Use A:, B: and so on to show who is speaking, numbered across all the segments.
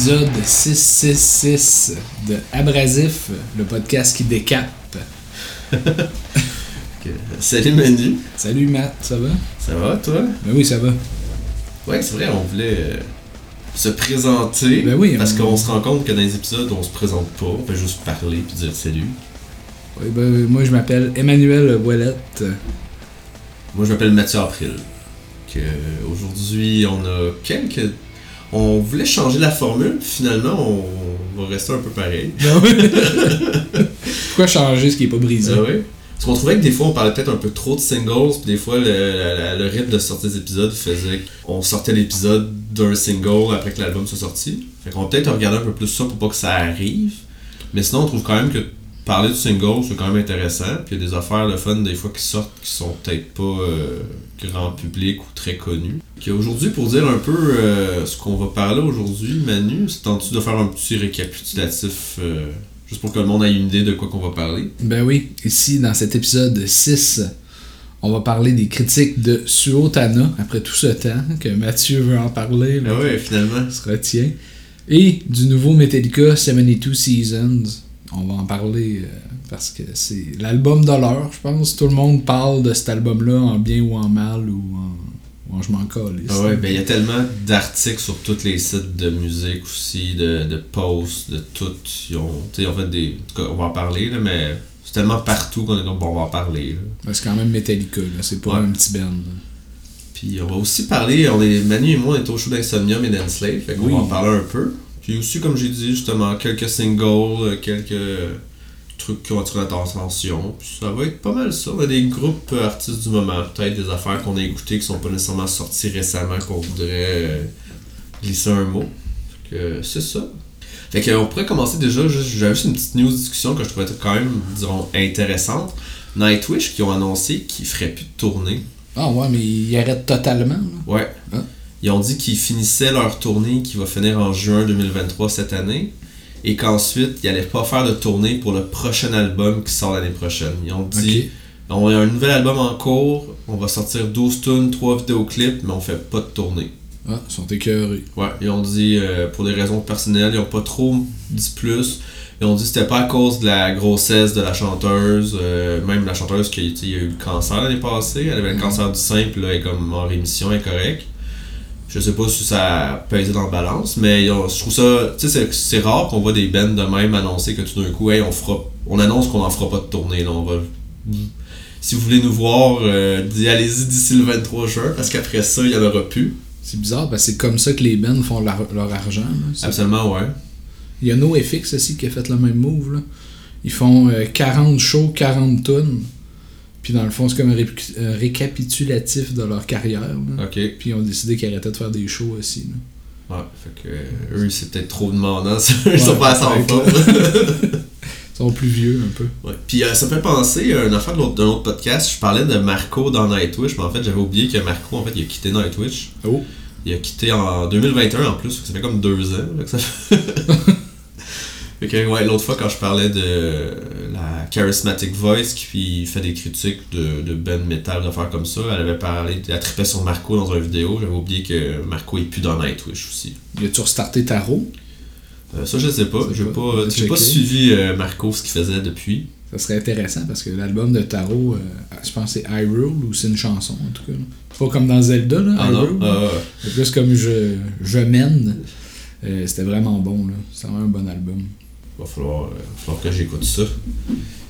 A: l'épisode 666 de Abrasif, le podcast qui décape.
B: Salut Manu.
A: Salut Matt, ça va?
B: Ça va toi?
A: Ben oui, ça va.
B: Ouais, c'est vrai, on voulait euh, se présenter.
A: Ben oui,
B: Parce
A: on-
B: qu'on se rend compte que dans les épisodes, on se présente pas. On fait juste parler puis dire salut.
A: Oui, ben, moi, je m'appelle Emmanuel Ouellette.
B: Moi, je m'appelle Mathieu April. Aujourd'hui, on a quelques. On voulait changer la formule, puis finalement, on va rester un peu pareil.
A: Pourquoi changer ce qui est pas brisé?
B: Ah ouais? Parce qu'on trouvait que des fois on parlait peut-être un peu trop de singles, puis des fois le, le rythme de sortie des épisodes faisait qu'on sortait l'épisode d'un single après que l'album soit sorti. Fait qu'on peut-être regarder un peu plus ça pour pas que ça arrive. Mais sinon on trouve quand même que parler du single c'est quand même intéressant. Puis il y a des affaires le fun des fois qui sortent qui sont peut-être pas euh, grand public ou très connues. Puis aujourd'hui pour dire un peu euh, ce qu'on va parler aujourd'hui, Manu, c'est tentes-tu de faire un petit récapitulatif euh, juste pour que le monde ait une idée de quoi qu'on va parler?
A: Ben oui, ici, dans cet épisode 6, on va parler des critiques de Suotana, après tout ce temps que Mathieu veut en parler. là.
B: Ah ouais, finalement.
A: se retient. Et du nouveau Metallica 72 Seasons. On va en parler euh, parce que c'est l'album de l'heure, je pense. Tout le monde parle de cet album-là en bien ou en mal ou en, ou en je m'en calisse.
B: Ah ouais, ben il y a tellement d'articles sur tous les sites de musique aussi, de, de posts, de tout. Ils ont, ils fait des. On va en parler, là, mais c'est tellement partout qu'on est comme bon, on va en parler.
A: Ben, C'est quand même Metallica, là. c'est pas
B: Ouais.
A: un petit band. là.
B: Puis on va aussi parler, on est, Manu et moi, on est au show d'Insomnium et d'Enslave, fait qu'on
A: Oui.
B: va en parler un peu. Puis aussi, comme j'ai dit, justement, quelques singles, euh, quelques trucs qui ont attiré notre attention. Puis ça va être pas mal ça. On a des groupes artistes du moment, peut-être des affaires qu'on a écoutées qui sont pas nécessairement sorties récemment, qu'on voudrait euh, glisser un mot. Fait que euh, c'est ça. Fait que, euh, on pourrait commencer déjà, j'avais juste une petite news discussion que je trouvais quand même, disons, intéressante. Nightwish qui ont annoncé qu'ils feraient plus de tournée.
A: Ah ouais, mais ils arrêtent totalement. là.
B: Ouais.
A: Ah.
B: Ils ont dit qu'ils finissaient leur tournée qui va finir en juin 2023 cette année et qu'ensuite ils n'allaient pas faire de tournée pour le prochain album qui sort l'année prochaine. Ils ont dit on a un nouvel album en cours, on va sortir 12 tunes, 3 vidéoclips, mais on fait pas de tournée.
A: Ah, ils sont écœurés.
B: Ouais, ils ont dit euh, pour des raisons personnelles, ils ont pas trop dit plus. Ils ont dit que c'était pas à cause de la grossesse de la chanteuse, euh, même la chanteuse qui a eu le cancer l'année passée, elle avait le
A: Mhm.
B: cancer du sein, puis là elle est comme en rémission, elle est correcte. Je sais pas si ça pesé dans la balance, mais je trouve ça, tu sais, c'est- rare qu'on voit des bands de même annoncer que tout d'un coup, hey, on fera, on annonce qu'on en fera pas de tournée, là, on va. Si vous voulez nous voir, euh, allez-y d'ici le 23 juin, parce qu'après ça, il y en aura plus.
A: C'est bizarre parce que c'est comme ça que les bands font leur, leur argent. là.
B: Absolument, ouais.
A: Il y a NoFX aussi qui a fait le même move. Là. Ils font euh, 40 shows, 40 tonnes. Puis dans le fond, c'est comme un un récapitulatif de leur carrière. là.
B: Ok.
A: Puis ils ont décidé qu'ils arrêtaient de faire des shows aussi. là.
B: Ouais, fait que euh, eux, c'est peut-être trop demandant. Ils sont pas assez en forme.
A: Ils sont plus vieux un peu.
B: ouais. Puis euh, ça me fait penser à une affaire de l'autre- autre podcast. Je parlais de Marco dans Nightwish, mais en fait, j'avais oublié que Marco, en fait, il a quitté Nightwish.
A: Oh!
B: Il a quitté en 2021 en plus, ça fait comme deux ans. fait que ça Fait que, ouais, l'autre fois, quand je parlais de la Charismatic Voice qui fait des critiques de, de band metal, d'affaires comme ça, elle avait parlé, elle trippait sur Marco dans une vidéo. J'avais oublié que Marco est plus dans Nightwish aussi.
A: Y a-tu restarté Tarot?
B: Euh, ça, je sais pas. J'ai
A: pas.
B: pas, suivi euh, Marco ce qu'il faisait depuis.
A: Ça serait intéressant parce que l'album de Tarot, euh, je pense que c'est Hyrule ou c'est une chanson en tout cas. Pas comme dans Zelda, là,
B: Ah. Ah,
A: C'est plus comme Je, je mène. C'était vraiment bon. là. C'est vraiment un bon album.
B: Va falloir, euh, va falloir que j'écoute ça.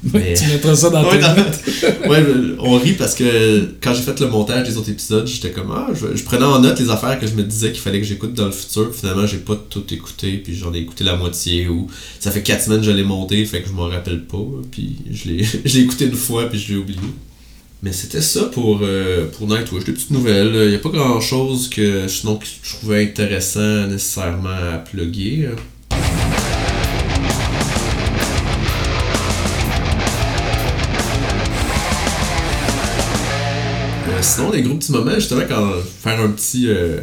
B: Mais-
A: Tu mettras ça dans
B: Ouais,
A: notes.
B: ouais, on rit parce que quand j'ai fait le montage des autres épisodes, j'étais comme ah, je, je prenais en note les affaires que je me disais qu'il fallait que j'écoute dans le futur. Finalement, j'ai pas tout écouté, puis j'en ai écouté la moitié ou ça fait 4 semaines que je l'ai monté, fait que je m'en rappelle pas. Puis je l'ai je l'ai écouté une fois, puis je l'ai oublié. Mais c'était ça pour, euh, pour Nightwish, des petites nouvelles. Il n'y a pas grand chose que sinon que je trouvais intéressant nécessairement à plugger. hein. Sinon, les groupes du moment, justement, quand faire un petit euh,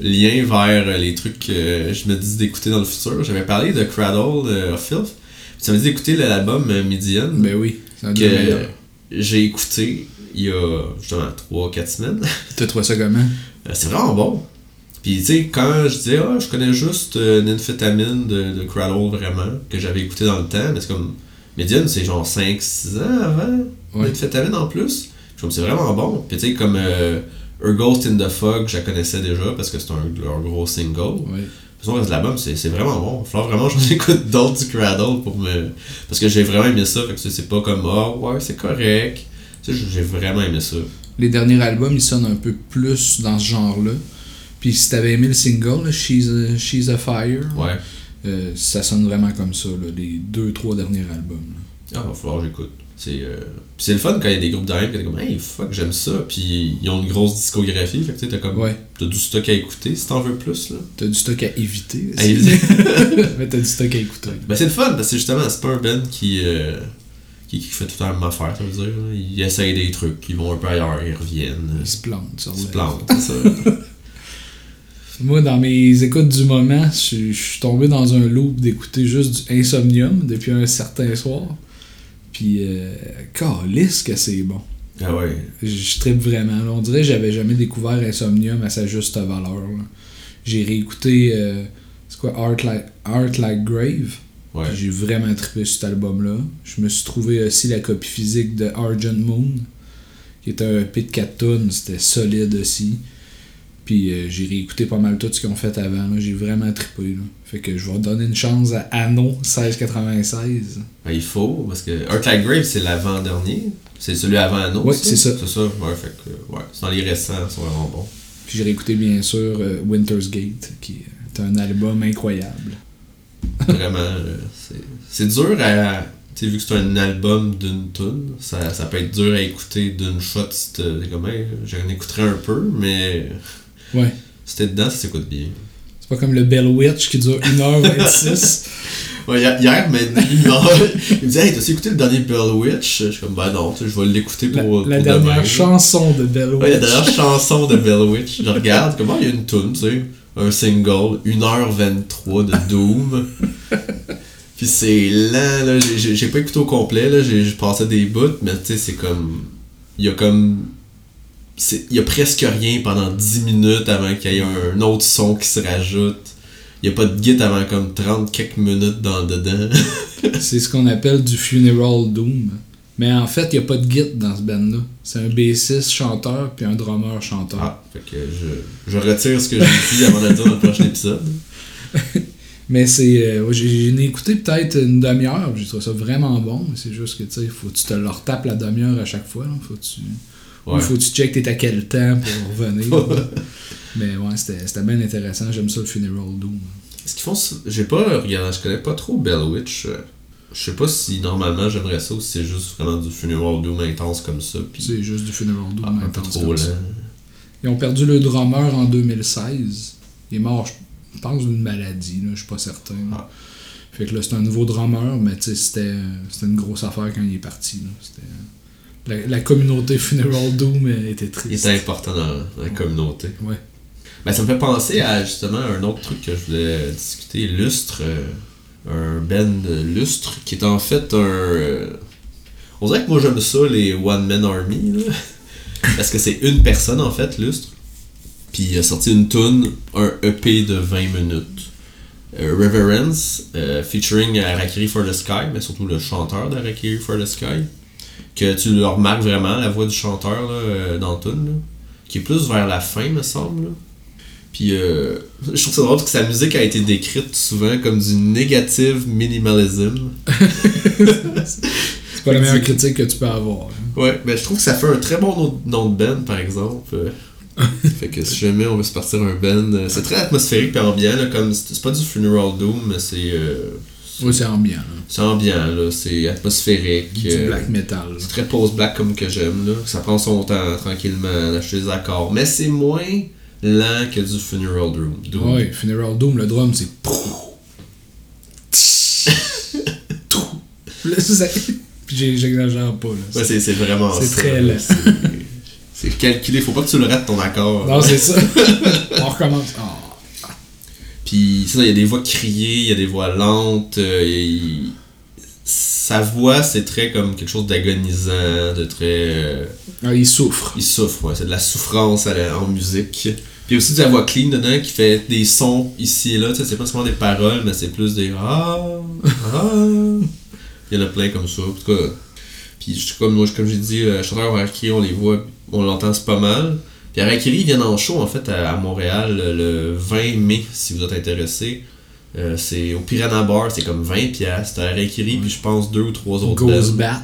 B: lien vers euh, les trucs que je me dis d'écouter dans le futur, j'avais parlé de Cradle euh, of Filth. Puis ça m'a dit d'écouter l'album euh, Midian
A: Ben oui,
B: que j'ai écouté il y a justement 3-4 semaines.
A: T'as trouvé ça comment?
B: Euh, c'est vraiment bon. Puis tu sais, quand je disais, ah, je connais juste euh, Nymphétamine de, de Cradle vraiment, que j'avais écouté dans le temps, mais c'est comme. Medium, c'est genre 5-6 ans avant
A: Ouais.
B: Nymphétamine en plus. Je c'est vraiment bon. Puis tu sais, comme euh, Her Ghost in the Fog, je la connaissais déjà parce que c'est un, leur gros single. Sinon, le reste l'album, c'est vraiment bon. Il falloir vraiment que j'en écoute d'autres du Cradle pour me. Parce que j'ai vraiment aimé ça. Fait que c'est- pas comme, ah ouais, c'est correct. Tu sais, j'ai vraiment aimé ça.
A: Les derniers albums, ils sonnent un peu plus dans ce genre-là. Puis si t'avais aimé le single, là, She's, a, She's a Fire,
B: Ouais.
A: euh, ça sonne vraiment comme ça, là, les deux, trois derniers albums. là.
B: Ah, va falloir que j'écoute. C'est euh, c'est le fun quand il y a des groupes d'âme qui t'es comme, hey, fuck, j'aime ça. Puis ils ont une grosse discographie. Fait que tu sais, t'as comme.
A: Ouais.
B: T'as du stock à écouter si t'en veux plus, là.
A: T'as du stock à éviter.
B: À éviter.
A: Mais t'as du stock à écouter.
B: Ben, c'est le fun parce que justement, c'est pas un band qui, euh, qui, qui fait tout le temps la affaire, ça veut dire. là. Ils essayent des trucs, ils vont un peu ailleurs, ils reviennent.
A: Ils se plantent sur
B: Ils se plantent, ça.
A: Moi, dans mes écoutes du moment, je je suis tombé dans un loop d'écouter juste du Insomnium depuis un certain soir. Puis, euh, calisse que c'est bon.
B: ah ouais.
A: Je, trippe vraiment. là. On dirait que j'avais jamais découvert Insomnium à sa juste valeur. J'ai réécouté, euh, c'est quoi, Art Like, Art Like Grave.
B: Ouais.
A: J'ai vraiment trippé sur cet album-là. Je me suis trouvé aussi la copie physique de Argent Moon, qui était un EP de 4 tonnes. C'était solide aussi. Puis euh, j'ai réécouté pas mal tout ce qu'ils ont fait avant. J'ai vraiment trippé. Là. Fait que je vais donner une chance à Anno 1696.
B: Ben, il faut, parce que Earth Like Grave, c'est l'avant-dernier. C'est celui avant Anno.
A: Ouais, c'est ça?
B: C'est ça, ouais, fait que, ouais. C'est dans les récents, ils sont vraiment bons.
A: Puis j'ai réécouté bien sûr euh, Winter's Gate, qui est un album incroyable.
B: Vraiment, euh, c'est- dur à. Tu sais, vu que c'est un album d'une tune, ça, ça peut être dur à écouter d'une shot si t'es comme, hey, j'en écouterai un peu, mais
A: Ouais.
B: si t'es dedans, ça s'écoute bien?
A: C'est pas comme le Bell Witch qui dure 1h26.
B: Ouais, hier, mais il me dit, hey, t'as écouté le dernier Bell Witch? Je suis comme, bah non, tu sais, je vais l'écouter
A: la,
B: pour.
A: la
B: pour
A: dernière
B: demain.
A: chanson de Bell Witch.
B: Ouais, la dernière chanson de Bell Witch. Je regarde, comment il y a une tune, tu sais, un single, 1h23 de Doom. Puis c'est lent, là, j'ai- pas écouté au complet, là, j'ai j'ai passé des bouts, mais tu sais, c'est comme. Il y a comme. Il y a presque rien pendant 10 minutes avant qu'il y ait un autre son qui se rajoute. Il y a pas de git avant comme 30 quelques minutes dans dedans.
A: C'est ce qu'on appelle du funeral doom. Mais en fait, il n'y a pas de git dans ce band-là. C'est un bassiste chanteur puis un drummer chanteur.
B: Ah, fait que je, je retire ce que j'ai dit avant de le dire dans le prochain épisode.
A: Mais c'est. euh, j'ai- écouté peut-être une demi-heure. J'ai trouvé ça vraiment bon. C'est juste que tu sais, faut que tu te le retapes la demi-heure à chaque fois. Là. Faut que tu.
B: Ouais.
A: Ou faut que tu checkes t'es à quel temps pour revenir. Mais ouais, c'était bien intéressant. J'aime ça le funeral doom.
B: Est-ce qu'ils font? J'ai pas regardé, je connais pas trop Bell Witch. euh, Je sais pas si normalement j'aimerais ça ou si c'est juste vraiment du funeral doom intense comme ça.
A: C'est juste du funeral doom.
B: ah, un peu
A: intense
B: trop
A: comme
B: lent.
A: ça. Ils ont perdu le drummer en 2016. Il est mort, je pense, d'une maladie, là, je suis pas certain.
B: Ah.
A: Fait que là, c'est un nouveau drummer, mais c'était c'était une grosse affaire quand il est parti. C'était- La, la communauté Funeral Doom était
B: Il
A: triste.
B: était important dans, la communauté.
A: Ouais.
B: Ben, ça me fait penser à justement un autre truc que je voulais discuter, Lustre. euh, un band Lustre qui est en fait un. euh, on dirait que moi j'aime ça, les One Man Army. là. Parce que c'est une personne en fait, Lustre. Puis il a sorti une tune, un EP de 20 minutes. Euh, Reverence, euh, featuring Harakiri for the Sky, mais surtout le chanteur d'Harakiri for the Sky. Que tu le remarques vraiment, la voix du chanteur là, euh, dans le tune, là, qui est plus vers la fin, me semble. là. Puis euh, je trouve ça drôle parce que sa musique a été décrite souvent comme du negative minimalism.
A: C'est pas la meilleure critique que tu peux avoir. hein.
B: Ouais, ben je trouve que ça fait un très bon nom- de band, par exemple. Fait que si jamais on veut se partir un band, euh, c'est très atmosphérique et ambiant, là, comme c'est c'est pas du funeral doom, mais c'est euh,
A: Oui, c'est ambiant. là.
B: c'est ambiant, là, c'est atmosphérique.
A: Du
B: euh,
A: black metal.
B: c'est très post-black comme que j'aime, là. Ça prend son temps tranquillement d'acheter des accords. Mais c'est moins lent que du funeral doom. doom.
A: Ouais, Funeral Doom, le drum, c'est. Puis j'exagère pas. Là.
B: Ouais, c'est, vraiment
A: C'est très lent.
B: C'est, c'est calculé, faut pas que tu le rates ton accord.
A: Non, c'est ça. On recommence. Ah.
B: Puis ça, il y a des voix criées, il y a des voix lentes. euh, il- Sa voix, c'est très comme quelque chose d'agonisant, de très. euh,
A: Ah, il souffre.
B: Il souffre, ouais. C'est de la souffrance à la- en musique. Puis il y a aussi de la voix clean dedans qui fait des sons ici et là. Tu sais, c'est pas seulement des paroles, mais c'est plus des ah, ah. Il y en a plein comme ça. En tout cas, puis je- comme, moi, comme j'ai dit, euh, chanteur Harakiri, on les voit, on l'entend pas mal. Puis Harakiri, ils viennent en show en fait à, à Montréal le, le 20 mai, si vous êtes intéressé. Euh, c'est au Piranha Bar, c'est comme 20$. piastres. C'était Harakiri, puis je pense deux ou trois autres
A: Ghost
B: bands.
A: Bat,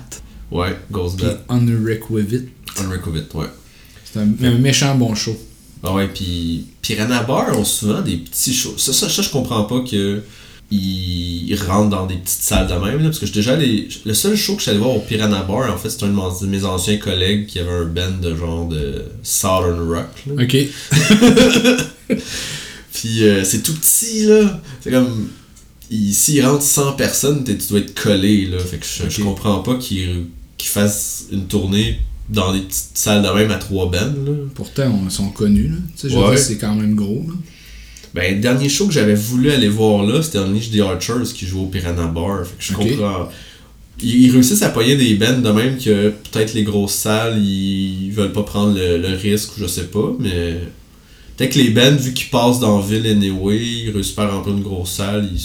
B: Ouais, Ghost
A: puis
B: Bat.
A: Unrequited.
B: Unrecovet, ouais.
A: C'est un, un méchant bon show.
B: Ah ouais, puis Piranha Bar ont souvent des petits shows. Ça, ça, ça, je comprends pas que ils, ils rentrent dans des petites salles de même, là, parce que déjà allé- Le seul show que allé voir au Piranha Bar, en fait, c'était un de mes anciens collègues qui avait un band de genre de Southern Rock. là.
A: Ok.
B: Puis euh, c'est tout petit, là. C'est comme. il- S'il rentre 100 personnes, tu dois être collé, là. Fait que je, comprends pas qu'ils qu'ils fassent une tournée dans des petites salles de même à trois bands, là.
A: Pourtant, ils sont connus, là. Tu sais,
B: Ouais.
A: c'est quand même gros, là.
B: Ben, le dernier show que j'avais voulu aller voir là, c'était Unleash the Archers qui jouait au Piranha Bar. Fait que je comprends. Ils, ils réussissent à payer des bands de même que peut-être les grosses salles, ils veulent pas prendre le, le risque ou je sais pas, mais. Peut-être que les bands, vu qu'ils passent dans la ville anyway, ils réussissent pas à remplir une grosse salle, ils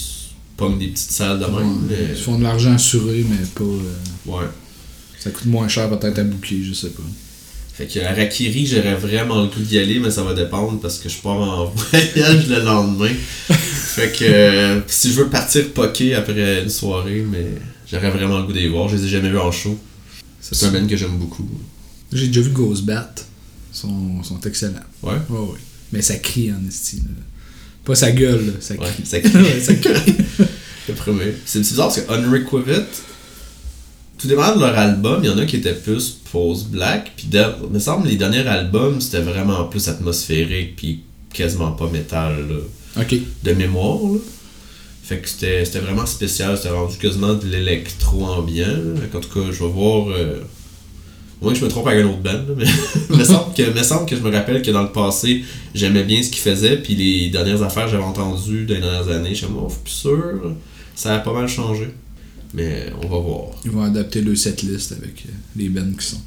B: pognent des petites salles de même.
A: Ouais.
B: mais-
A: Ils font de l'argent assuré, mais pas. euh,
B: Ouais.
A: ça coûte moins cher peut-être à boucler, je sais pas.
B: Fait que Harakiri, j'aurais vraiment le coup d'y aller, mais ça va dépendre parce que je pars en voyage le lendemain. fait que euh, si je veux partir poker après une soirée, mais j'aurais vraiment le goût d'y voir. Je les ai jamais vus en show. C'est un band que j'aime beaucoup.
A: J'ai déjà vu Ghost Bat. Ils sont, sont excellents.
B: Ouais?
A: Ouais, ouais. Mais ça crie en estime. Pas sa gueule, là, ça
B: Ouais,
A: crie.
B: ça crie.
A: Ouais, ça crie.
B: Le premier. C'est bizarre parce que Unrequited, tout dépend de leur album, il y en a qui étaient plus post-black, puis il me semble les derniers albums c'était vraiment plus atmosphérique, puis quasiment pas métal. Là. de mémoire. Là. Fait que c'était c'était vraiment spécial. C'était rendu quasiment de l'électro ambiant. là. Fait qu'en tout cas, je vais voir. Euh... au moins que je me trompe avec un autre band. là, mais il me semble que, me semble que je me rappelle que dans le passé, j'aimais bien ce qu'ils faisaient. Puis les dernières affaires que j'avais entendues dans les dernières années, je suis oh, plus sûr. Ça a pas mal changé. Mais on va voir.
A: Ils vont adapter le setlist avec euh, les bands qui sont.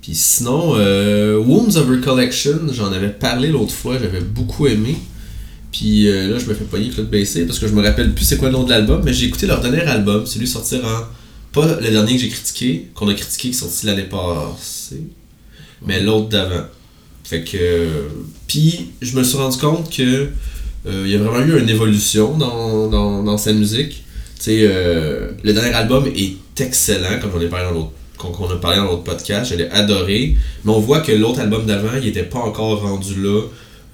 B: Puis sinon, euh, Wombs of Recollection, j'en avais parlé l'autre fois, j'avais beaucoup aimé. Puis euh, là, je me fais pogner Claude Baissé parce que je me rappelle plus c'est quoi le nom de l'album, mais j'ai écouté leur dernier album, celui sortir en. Pas le dernier que j'ai critiqué, qu'on a critiqué, qui est sorti l'année passée, mais l'autre d'avant. Fait que. Puis, je me suis rendu compte que. euh, il y a vraiment eu une évolution dans, dans, dans sa musique. Tu sais, euh, le dernier album est excellent, comme j'en ai parlé dans l'autre qu'on a parlé dans l'autre podcast, je l'ai adoré. Mais on voit que l'autre album d'avant, il était pas encore rendu là.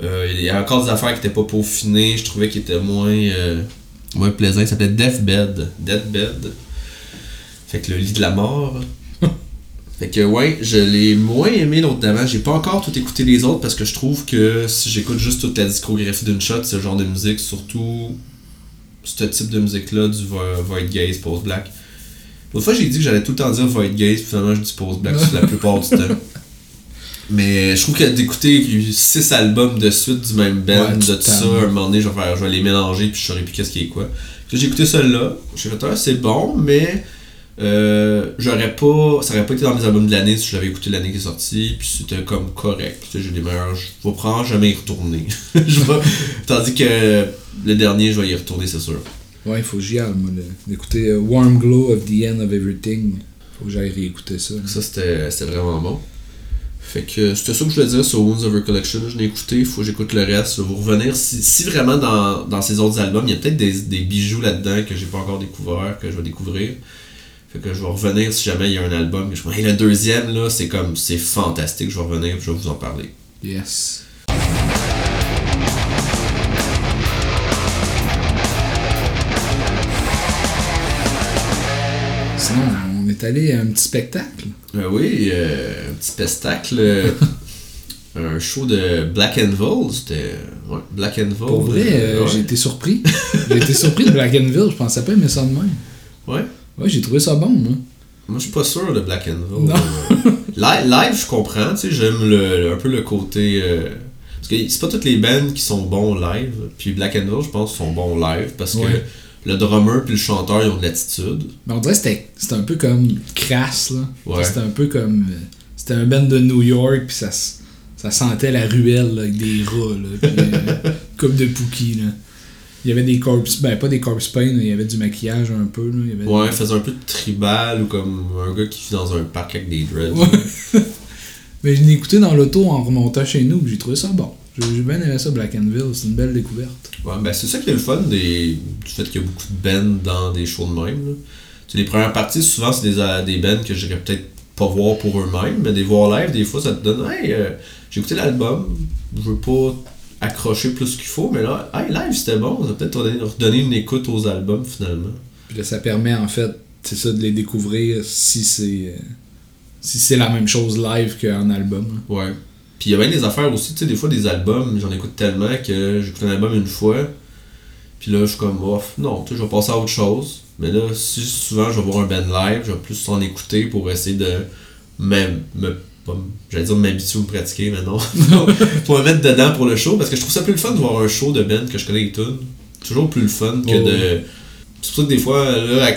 B: Euh, il y a encore des affaires qui étaient pas peaufinées. Je trouvais qu'il était moins, euh, moins plaisant. Il s'appelait Deathbed. Deathbed. Fait que le lit de la mort. fait que ouais, je l'ai moins aimé l'autre d'avant. J'ai pas encore tout écouté les autres parce que je trouve que si j'écoute juste toute la discographie d'une shot, c'est le genre de musique, surtout ce type de musique-là, du vo- Void Gaze, Post-Black. L'autre fois, j'ai dit que j'allais tout le temps dire Void Gaze, puis finalement, je dis Post-Black la plupart du temps. Mais je trouve que d'écouter 6 albums de suite du même band,
A: Ouais,
B: de tout ça, à un moment donné, je vais, faire, je vais les mélanger, puis je saurai plus qu'est-ce qui est quoi. J'ai écouté celui-là, j'ai fait ah, c'est bon, mais euh, j'aurais pas. Ça aurait pas été dans mes albums de l'année si je l'avais écouté l'année qui est sortie, puis c'était comme correct. Tu sais, j'ai des meilleurs. Je vais prendre jamais y retourner. Je vais- Tandis que le dernier, je vais y retourner, c'est sûr.
A: Ouais, il faut que j'y aille, moi, d'écouter euh, Warm Glow of the End of Everything. Faut que j'aille réécouter ça.
B: Ça, c'était c'était vraiment bon. Fait que c'était ça que je voulais dire sur Wounds of Recollection. Je l'ai écouté, il faut que j'écoute le reste. Je vais vous revenir. Si, si vraiment dans, dans ces autres albums, il y a peut-être des, des bijoux là-dedans que j'ai pas encore découvert, que je vais découvrir. Fait que je vais revenir si jamais il y a un album que je hey, le deuxième là, c'est comme c'est fantastique, je vais revenir et je vais vous en parler.
A: Yes. Sinon, on est allé à un petit spectacle.
B: Euh, oui, euh, un petit spectacle. euh, un show de Black Anvil, c'était ouais, Black Anvil.
A: Pour vrai,
B: ouais.
A: j'ai été surpris. j'ai été surpris de Black Anvil. Je pensais pas aimer ça de même.
B: Ouais.
A: Ouais, j'ai trouvé ça bon, moi.
B: Moi, je suis pas sûr de Black Anvil.
A: Non.
B: Live, live, je comprends, tu sais, j'aime le, le- un peu le côté. euh, parce que c'est pas toutes les bands qui sont bons live. Puis Black Anvil, je pense, sont bons live parce
A: Ouais.
B: que le drummer puis le chanteur, ils ont de l'attitude.
A: Mais on dirait que c'était un peu comme crasse, là.
B: Ouais.
A: C'était un peu comme. euh, C'était un band de New York, puis ça, Ça sentait la ruelle là, avec des rats, là, puis euh, coupe de Pookie. Là. Il y avait des corpse, ben pas des corpse paint, il y avait du maquillage un peu. Là. Il y avait
B: Ouais, il faisait un peu de tribal ou comme un gars qui vit dans un parc avec des dreads.
A: Ouais. Mais je l'ai écouté dans l'auto en remontant chez nous, j'ai trouvé ça bon. J'ai bien aimé ça, Black Anvil, c'est une belle découverte.
B: Ouais, ben c'est ça qui est le fun des... du fait qu'il y a beaucoup de bands dans des shows de même. là. Tu sais, les premières parties, souvent, c'est des, euh, des bands que j'irais peut-être pas voir pour eux-mêmes, mais des voir live, des fois, ça te donne Hey, euh, j'ai écouté l'album, je veux pas accrocher plus qu'il faut, mais là, hey, live c'était bon, ça va peut-être redonner, une écoute aux albums finalement.
A: Puis là, ça permet en fait, c'est ça, de les découvrir si c'est euh, si c'est la même chose live qu'en album. là.
B: Ouais. Puis il y a bien des affaires aussi, tu sais, des fois des albums, j'en écoute tellement que j'écoute un album une fois, puis là je suis comme, oh, non, tu sais, je vais passer à autre chose. Mais là, si souvent je vais voir un band live, je vais plus en écouter pour essayer de même me j'allais dire m'habituer ou me pratiquer, mais non. pour me mettre dedans pour le show, parce que je trouve ça plus le fun de voir un show de band que je connais les tunes. Toujours plus le fun que
A: Oh,
B: de. C'est pour ça que des fois, là,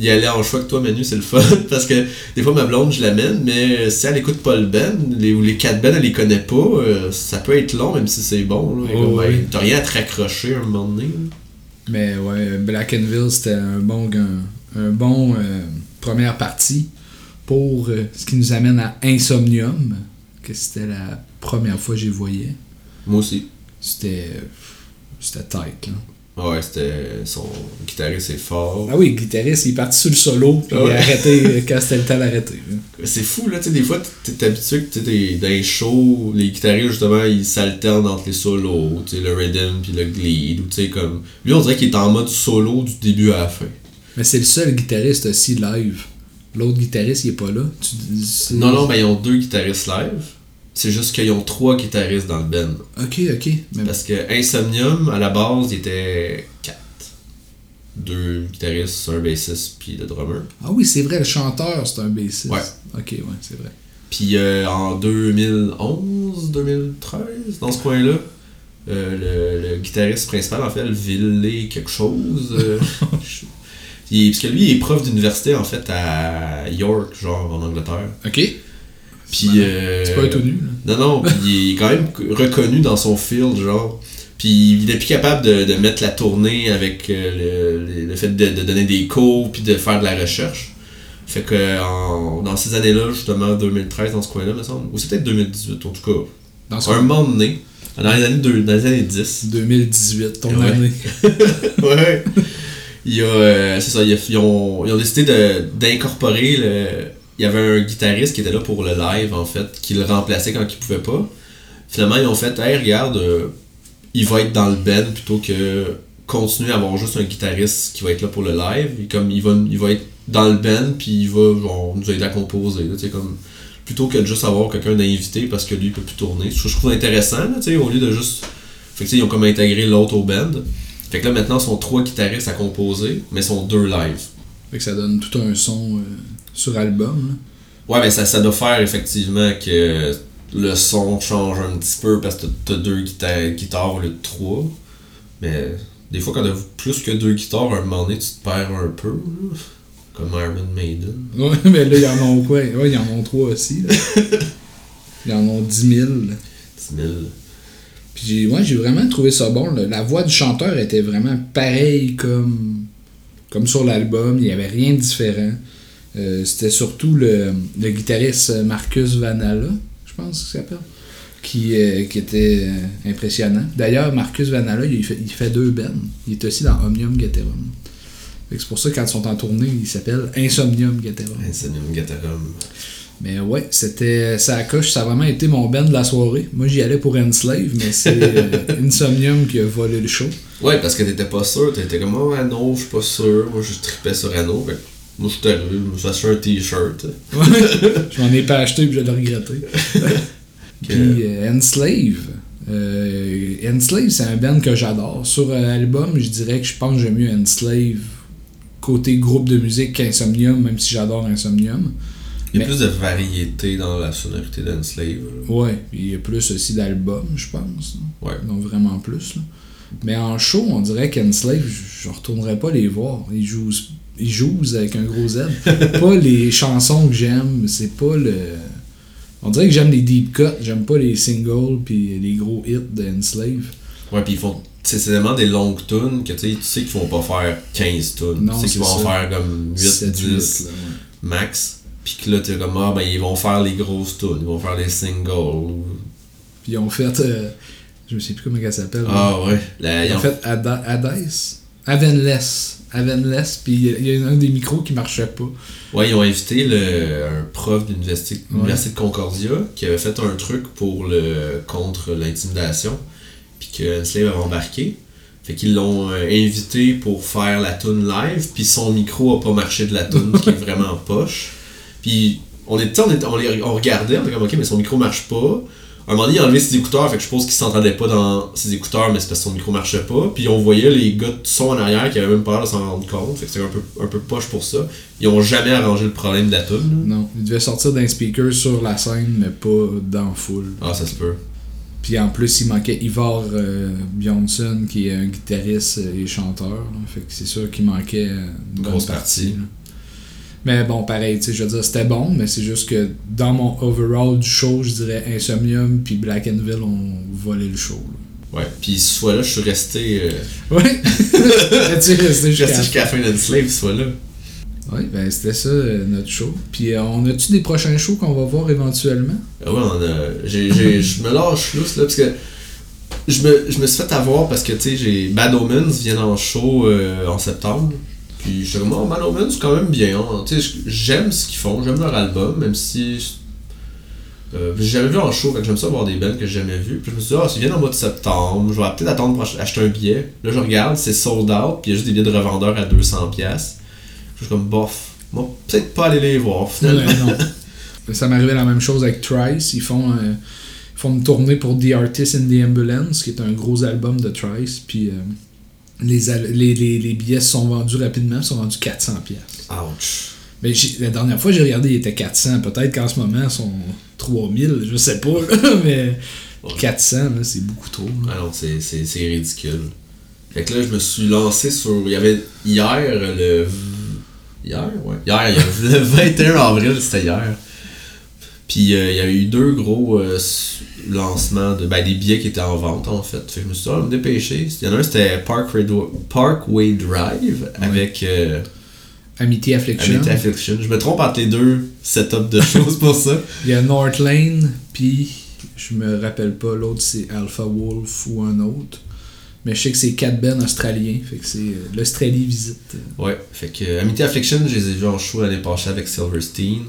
B: y aller en choix avec toi, Manu, c'est le fun. Parce que des fois, ma blonde, je l'amène, mais si elle écoute pas le band, les, ou les quatre bands, elle les connaît pas, euh, ça peut être long, même si c'est bon.
A: Oh,
B: hey, T'as rien à te raccrocher à un moment donné. là.
A: Mais ouais, Black Anvil, c'était un bon, un, un bon euh, première partie pour euh, ce qui nous amène à Insomnium, que c'était la première fois que j'y voyais.
B: Moi aussi.
A: C'était. C'était tight, là.
B: Ouais, c'était. Son guitariste est fort.
A: Ah oui, le guitariste, il est parti sur le solo, puis il a arrêté euh, quand c'était le temps d'arrêter. là.
B: C'est fou, là, tu sais, des fois, t'es habitué que tu sais, t'es dans les shows, les guitaristes, justement, ils s'alternent entre les solos, tu sais, le rhythm puis le lead, ou tu sais, comme... Lui, on dirait qu'il est en mode solo du début à la fin.
A: Mais c'est le seul guitariste aussi live. L'autre guitariste, il est pas là. Tu
B: Non, non, ben, ils ont deux guitaristes live. C'est juste qu'ils ont trois guitaristes dans le band.
A: Ok, ok. Mais
B: Parce que Insomnium, à la base, il était quatre. Deux guitaristes, un bassiste, puis le drummer.
A: Ah oui, c'est vrai, le chanteur, c'est un bassiste.
B: Ouais.
A: Ok, ouais, c'est vrai.
B: Puis euh, en 2011, 2013, dans ce coin-là, euh, le, le guitariste principal, en fait, le Ville quelque chose. euh, il parce que lui, il est prof d'université, en fait, à York, genre, en Angleterre.
A: Ok.
B: Puis.
A: C'est
B: euh,
A: C'est pas tout nu, là.
B: Non, non, puis il est quand même reconnu dans son field, genre. Puis il est plus capable de, de mettre la tournée avec euh, le, le- le fait de, de donner des cours, puis de faire de la recherche. Fait que en- dans ces années-là, justement, 2013, dans ce coin-là, me semble, ou c'est peut-être 2018, en tout cas,
A: Dans ce
B: un moment donné, dans les années, deux- dans les années 10,
A: 2018, ton
B: Ouais.
A: année.
B: ouais. Il euh, a- ils, ont, ils ont décidé d'incorporer le. Il y avait un guitariste qui était là pour le live, en fait, qui le remplaçait quand il pouvait pas. Finalement, ils ont fait, hey, regarde, euh, il va être dans le band plutôt que continuer à avoir juste un guitariste qui va être là pour le live. Comme il va, il va être dans le band, puis il va genre, nous aider à composer. Comme, plutôt que de juste avoir quelqu'un d'invité parce que lui il peut plus tourner. Je, je trouve intéressant, au lieu de juste. Fait que, ils ont comme intégré l'autre au band. Fait que là, maintenant, ils sont trois guitaristes à composer, mais ils sont deux live.
A: Fait que ça donne tout un son euh, sur album. là.
B: Ouais, mais ça, ça doit faire effectivement que le son change un petit peu parce que t'as deux guitares, guitares au lieu de trois. Mais des fois, quand t'as plus que deux guitares, à un moment donné, tu te perds un peu. là. Comme Iron Maiden.
A: Ouais, mais là, ils en ont quoi Ouais, ils en ont trois aussi. Là. Ils en ont 10 000. là.
B: 10 000.
A: Puis j'ai vraiment trouvé ça bon. La voix du chanteur était vraiment pareille comme, comme sur l'album. Il n'y avait rien de différent. Euh, C'était surtout le, guitariste Marcus Vanala, je pense qu'il s'appelle, qui, euh, qui était euh, impressionnant. D'ailleurs, Marcus Vanala, il fait, il fait deux bands. Il est aussi dans Omnium que C'est pour ça quand ils sont en tournée, il s'appelle Insomnium Gatherum.
B: Insomnium Gatherum.
A: Mais ouais, c'était ça coche, ça a vraiment été mon band de la soirée. Moi j'y allais pour Enslave, mais c'est euh, Insomnium qui a volé le show.
B: Ouais, parce que t'étais pas sûr. T'étais comme, oh, Anno, je suis pas sûr. Moi, je tripais sur Anno. Fait moi, je suis arrivé, je me suis acheté un t-shirt.
A: Ouais, je m'en ai pas acheté puis je l'ai regretté. Puis euh, Enslave. euh, Enslave, c'est un band que j'adore. Sur un album, je dirais que je pense que j'aime mieux Enslave côté groupe de musique qu'Insomnium, même si j'adore Insomnium.
B: Il y a
A: Mais-
B: plus de variété dans la sonorité d'Enslave.
A: Ouais, il y a plus aussi d'albums, je pense.
B: Ouais.
A: Donc vraiment plus. là. Mais en show, on dirait qu'Enslave, je, retournerais pas les voir. Ils jouent, ils jouent avec un gros Z. pas les chansons que j'aime, c'est pas le On dirait que j'aime les deep cuts, j'aime pas les singles puis les gros hits de Enslave.
B: Ouais, puis ils font. C'est vraiment des longues tunes que tu sais, tu sais qu'ils vont pas faire 15 tunes.
A: Non,
B: Tu sais
A: c'est
B: qu'ils vont
A: ça.
B: faire comme 8,
A: 7,
B: 10
A: 8, là, ouais.
B: max. Puis que là, t'es comme, ah, ben ils vont faire les grosses tunes, ils vont faire les singles.
A: Puis ils ont fait. euh, je me sais plus comment elle s'appelle.
B: Ah ouais. La-
A: Ils
B: ils
A: ont
B: ont-
A: fait Hades. Avenless. Avenless, puis il y a un des micros qui marchait pas.
B: Ouais, ils ont invité le, un prof de l'université
A: Ouais.
B: de Concordia qui avait fait un truc pour le contre l'intimidation, puis que Enslave avait embarqué. Fait qu'ils l'ont euh, invité pour faire la tune live, puis son micro a pas marché de la tune, ce qui est vraiment poche. Puis on était, on, les- on regardait, on était comme ok, mais son micro marche pas. À un moment donné, il a enlevé ses écouteurs, fait que je suppose qu'il s'entendait pas dans ses écouteurs, mais c'est parce que son micro marchait pas. Puis on voyait les gars de son en arrière qui avaient même pas l'air de s'en rendre compte, fait que c'était un peu, un peu poche pour ça. Ils ont jamais arrangé le problème de la tune.
A: Non, il devait sortir d'un speaker sur la scène, mais pas dans foule.
B: Ah, ça se peut.
A: Puis en plus, il manquait Ivar euh, Bjornsson, qui est un guitariste et chanteur. là. Fait que c'est sûr qu'il manquait euh, une
B: Grosse
A: partie. Là. Mais bon, pareil, tu sais, je veux dire, c'était bon, mais c'est juste que dans mon overall du show, je dirais Insomnium puis Black Anvil ont volé le show.
B: Ouais. Puis ce fois-là, je suis resté. euh,
A: là. Ouais! tu resté
B: je suis
A: jusqu'à
B: jusqu'à la fin d'Enslave, ce fois-là.
A: Ouais, ben c'était ça euh, notre show. Puis euh, on a-tu des prochains shows qu'on va voir éventuellement?
B: Ah ouais, on a. Je me lâche lousse là, parce que. Je me, je me suis fait avoir parce que, tu sais, j'ai. Bad Omens viennent en show euh, en septembre. Puis comme, oh, Bad Omens, c'est quand même bien. hein. J'aime ce qu'ils font, j'aime leur album, même si. Euh, j'ai jamais vu en show, j'aime ça voir des bands que j'ai jamais vu. Puis je me suis dit, ah, s'ils viennent en mois de septembre, je vais peut-être attendre pour ach- acheter un billet. Là, je regarde, c'est sold out, puis il y a juste des billets de revendeur à 200$. pièces Je suis comme, bof, moi, peut-être pas aller les voir, finalement.
A: Ouais, non. Ça m'arrivait la même chose avec Trice. Ils font, euh, ils font une tournée pour The Artist in the Ambulance, qui est un gros album de Trice. Puis euh, les, les, les, les billets sont vendus rapidement, sont vendus 400$. piastres.
B: Ouch.
A: Mais la dernière fois j'ai regardé, il était 400. Peut-être qu'en ce moment, ils sont 3000, je sais pas. là, mais
B: Ouais.
A: 400, là, c'est beaucoup trop. là.
B: Ah c'est, ridicule. Fait que là, je me suis lancé sur. Il y avait hier le. Hier, ouais. Hier, il y avait le 21 avril, c'était hier. Puis euh, il y a eu deux gros euh, lancements de. Ben, des billets qui étaient en vente en fait. Fait que je me suis dit, ah, me dépêcher. Il y en a un, c'était Parkway, Parkway Drive avec euh,
A: Amity Affliction.
B: Amity Affliction. Je me trompe entre les deux setups de choses pour ça.
A: Il y a North Lane, puis je me rappelle pas, l'autre c'est Alpha Wolf ou un autre. Mais je sais que c'est 4 Ben australiens, fait que c'est l'Australie visite.
B: Ouais, fait que Amity Affliction, je les ai vus en show l'année passée avec Silverstein.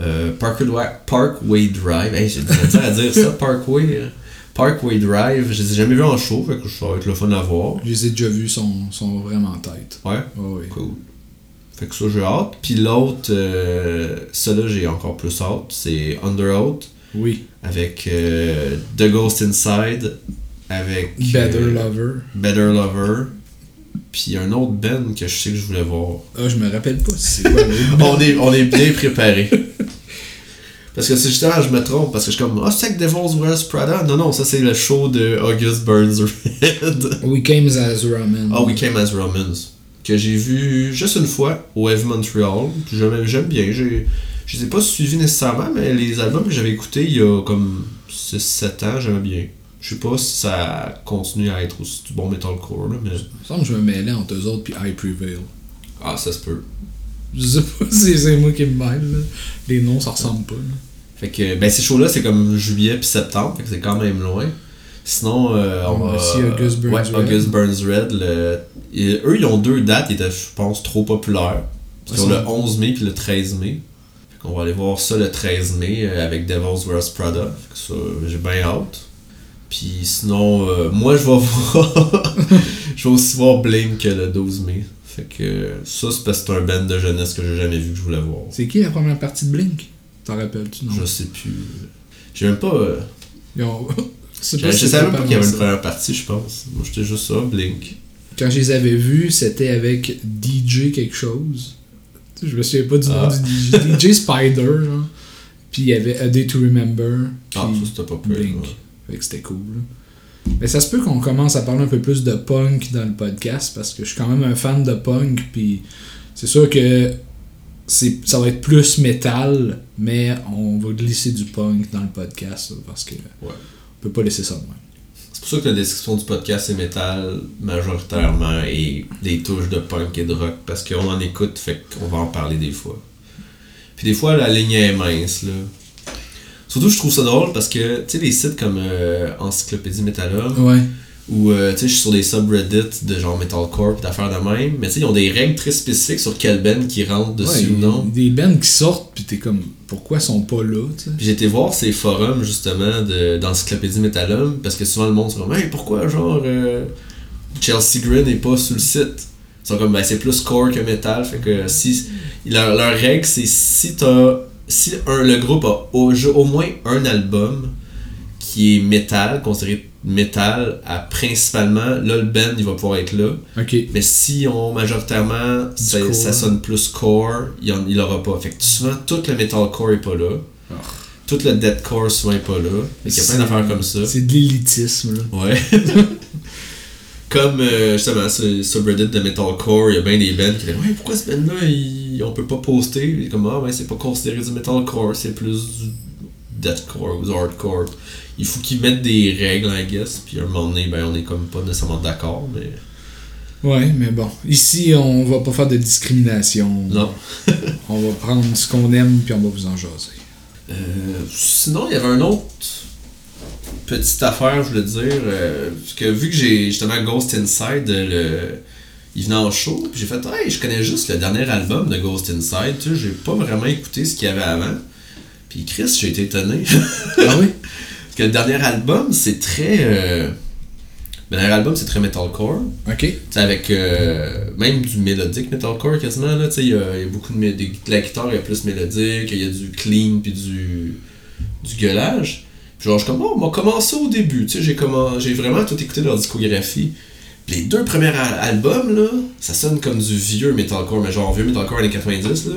B: Euh, Parkway, Parkway Drive, hey, j'ai misère à dire ça, Parkway. hein. Parkway Drive, je les ai jamais vus en show, fait que ça va être le fun à voir.
A: Je les ai déjà vus, sont, sont vraiment en tête.
B: Ouais,
A: Oh, oui.
B: cool. Fait que ça, j'ai hâte. Puis l'autre, euh, celui-là, j'ai encore plus hâte, c'est Under Oath,
A: Oui.
B: avec euh, The Ghost Inside, avec
A: Better
B: euh,
A: Lover.
B: Better Lover, puis un autre band que je sais que je voulais voir.
A: Ah, je me rappelle pas si c'est quoi
B: on, est, on est bien préparé. Parce que c'est justement, je me trompe, parce que je suis comme, ah, c'est avec Devil's Wears Prada? Non, non, ça c'est le show de August Burns Red.
A: We Came as Ramen.
B: Ah, We Came as Romans. Que j'ai vu juste une fois au Wave Montreal. Puis j'aime, j'aime bien. J'ai, je les ai pas suivis nécessairement, mais les albums que j'avais écoutés il y a comme 6-7 ans, j'aimais bien. Je sais pas si ça continue à être aussi du bon metalcore, là, mais.
A: Il me semble que je me mêlais entre eux autres puis I Prevail.
B: Ah, ça se peut.
A: Je sais pas si c'est moi qui me mêle. là. Les noms, ça ressemble pas. là.
B: Fait que, ben ces shows-là, c'est comme juillet puis septembre, fait que c'est quand même loin. Sinon, euh, on va...
A: aussi August Burns
B: ouais,
A: Red.
B: August Burns Red. le- et eux, ils ont deux dates qui étaient, je pense, trop populaires. Ils ont le
A: ça-
B: 11 mai puis le 13 mai. Fait qu'on va aller voir ça le 13 mai euh, avec Devil's Wears Prada. Fait que ça, j'ai bien hâte. Puis sinon, euh, moi, je vais voir... je vais aussi voir Blink le 12 mai. Fait que ça, c'est parce que c'est un band de jeunesse que j'ai jamais vu que je voulais voir.
A: C'est qui la première partie de Blink? T'en rappelles-tu, non?
B: Je sais plus. J'ai même pas... euh,
A: ont- Je pas si
B: savais même pas qu'il y avait une première partie, je pense. Moi, j'étais juste ça, Blink.
A: Quand je les avais vus, c'était avec DJ quelque chose. Je me souviens pas du nom
B: Ah.
A: du DJ. DJ Spider, genre. Puis il y avait A Day to Remember. Puis
B: Ah, ça, c'était pas pire.
A: Blink.
B: ouais.
A: Fait que c'était cool. là. Mais ça se peut qu'on commence à parler un peu plus de punk dans le podcast parce que je suis quand même un fan de punk. Puis c'est sûr que c'est, ça va être plus métal, mais on va glisser du punk dans le podcast là, parce que
B: Ouais.
A: on peut pas laisser ça de même.
B: C'est pour ça que la description du podcast c'est métal majoritairement et des touches de punk et de rock parce qu'on en écoute, fait qu'on va en parler des fois. Puis des fois la ligne est mince là. Surtout je trouve ça drôle parce que tu sais les sites comme euh, Encyclopédie Metalum
A: Ouais.
B: ou euh, tu sais je suis sur des subreddits de genre metalcore pis d'affaires de même, mais tu sais ils ont des règles très spécifiques sur quel band qui rentre dessus
A: Ouais,
B: ou non.
A: Des bands qui sortent, puis t'es comme, pourquoi ils sont pas là, tu sais?
B: Été voir ces forums justement de- d'Encyclopédie Metalum parce que souvent le monde se comme hey, pourquoi genre euh, Chelsea Grin n'est pas sur le site? Ils sont comme ben c'est plus core que metal fait que si leur, leur règle c'est si t'as si un, le groupe a au, au moins un album qui est metal considéré metal à principalement là le band il va pouvoir être là mais si on majoritairement ça, ça sonne plus core, il en- il aura pas. Fait que souvent tout le metalcore est pas là.
A: Ah.
B: Tout le deathcore souvent est pas là. Fait qu'il y a plein d'affaires comme ça.
A: C'est de l'élitisme, là.
B: Ouais. comme euh, justement ce subreddit de metalcore, il y a bien des bands qui disent Ouais, pourquoi ce band-là il- on peut pas poster Il est Comme ah ben c'est pas considéré du metalcore, c'est plus du deathcore ou du hardcore. Il faut qu'ils mettent des règles, I guess. Puis à un moment donné, ben on est comme pas nécessairement d'accord, mais.
A: Ouais, mais bon. Ici, on va pas faire de discrimination.
B: Non.
A: On va prendre ce qu'on aime, puis on va vous en jaser.
B: Euh, sinon, il y avait un autre petite affaire, je voulais dire. euh, parce que vu que j'ai justement Ghost Inside, le, il venait en show, puis j'ai fait, hey, je connais juste le dernier album de Ghost Inside, tu sais, j'ai pas vraiment écouté ce qu'il y avait avant. Puis Chris, j'ai été étonné.
A: Ah oui?
B: Parce que le dernier album, c'est très. euh, le dernier album, c'est très metalcore.
A: Ok.
B: Tu sais, avec euh, même du mélodique metalcore quasiment là, tu sais, il y, a il y a beaucoup de, de la guitare, il y a plus mélodique, il y a du clean puis du du gueulage. Puis genre je suis comme oh, on m'a commencé au début, tu sais, j'ai j'ai vraiment tout écouté leur discographie. Les deux premiers al- albums là, ça sonne comme du vieux metalcore, mais genre vieux metalcore années 90 là.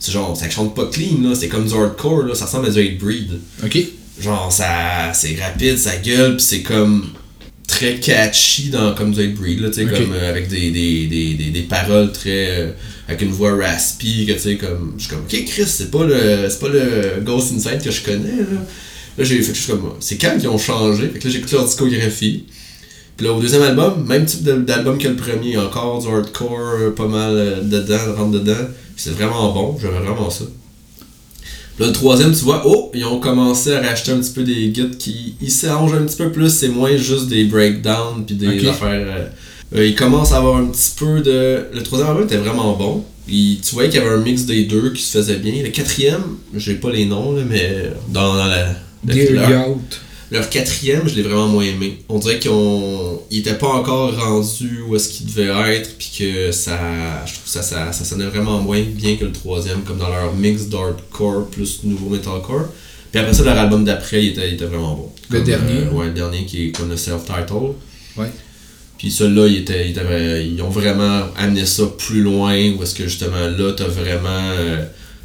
B: C'est genre ça chante pas clean là, c'est comme du hardcore là, ça ressemble à du hate breed
A: Ok.
B: genre ça c'est rapide ça gueule puis c'est comme très catchy dans comme du Hate breed là tu sais comme euh, avec des, des, des, des, des paroles très euh, avec une voix raspy que tu sais comme je suis comme ok Chris c'est pas le c'est pas le Ghost Inside que je connais là. Là j'ai fait que je suis comme c'est quand qu'ils ont changé? Fait que là j'écoute leur discographie puis là au deuxième album même type d'album que le premier encore du hardcore euh, pas mal euh, dedans rentre dedans c'est vraiment bon j'aime vraiment ça puis Là, le troisième, tu vois, oh, ils ont commencé à racheter un petit peu des guides qui ils s'arrangent un petit peu plus, c'est moins juste des breakdowns puis des affaires. euh, ils commencent à avoir un petit peu de. Le troisième album était vraiment bon. Il- tu voyais qu'il y avait un mix des deux qui se faisait bien. Le quatrième, j'ai pas les noms, là, mais dans, dans la. le-
A: Dear.
B: Leur quatrième, je l'ai vraiment moins aimé. On dirait qu'ils ont. Ils étaient pas encore rendus où est-ce qu'ils devaient être, puis que ça. Je trouve ça, ça, ça sonnait vraiment moins bien que le troisième, comme dans leur mix d'hardcore plus nouveau metalcore. Puis après ça, leur album d'après, il était, il était vraiment bon.
A: Le dernier,
B: euh, ouais, le dernier qui est comme le self-title.
A: Ouais.
B: Puis celui-là, il était, il était- ils ont vraiment amené ça plus loin, où est-ce que justement là, t'as vraiment. euh,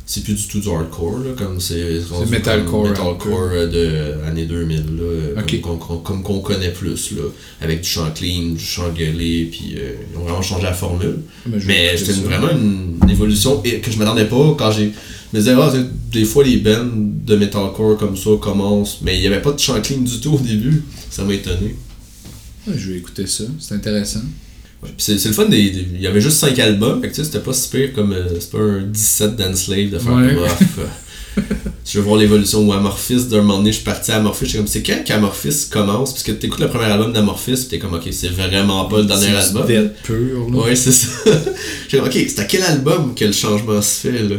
B: c'est plus du tout du hardcore, là, comme c'est.
A: metalcore,
B: Metalcore euh, de années 2000, là, euh, comme qu'on comme qu'on connaît plus, là, avec du chant clean, du chant gueulé, puis euh, ils ont vraiment changé la formule.
A: Mais, vais
B: Mais c'était vraiment une, une évolution que je m'attendais pas quand j'ai. Je me disais, ah, des fois les bands de metalcore comme ça commencent, mais il n'y avait pas de chant clean du tout au début. Ça m'a étonné.
A: Ouais, je vais écouter ça. C'est intéressant.
B: C'est c'est le fun, il y avait juste 5 albums, fait que tu sais, c'était pas si pire comme. euh, c'est pas un 17 d'Enslave de faire
A: Ouais.
B: comme je veux voir l'évolution où Amorphis, d'un moment donné, je suis parti à Amorphis, j'étais comme, c'est quand qu'Amorphis commence? Parce que t'écoutes le premier album d'Amorphis, pis t'es comme, ok, c'est vraiment pas le dernier
A: C'est
B: album.
A: death pur, là.
B: Ouais, c'est ça. J'ai dit, ok, c'est à quel album que le changement se fait, là?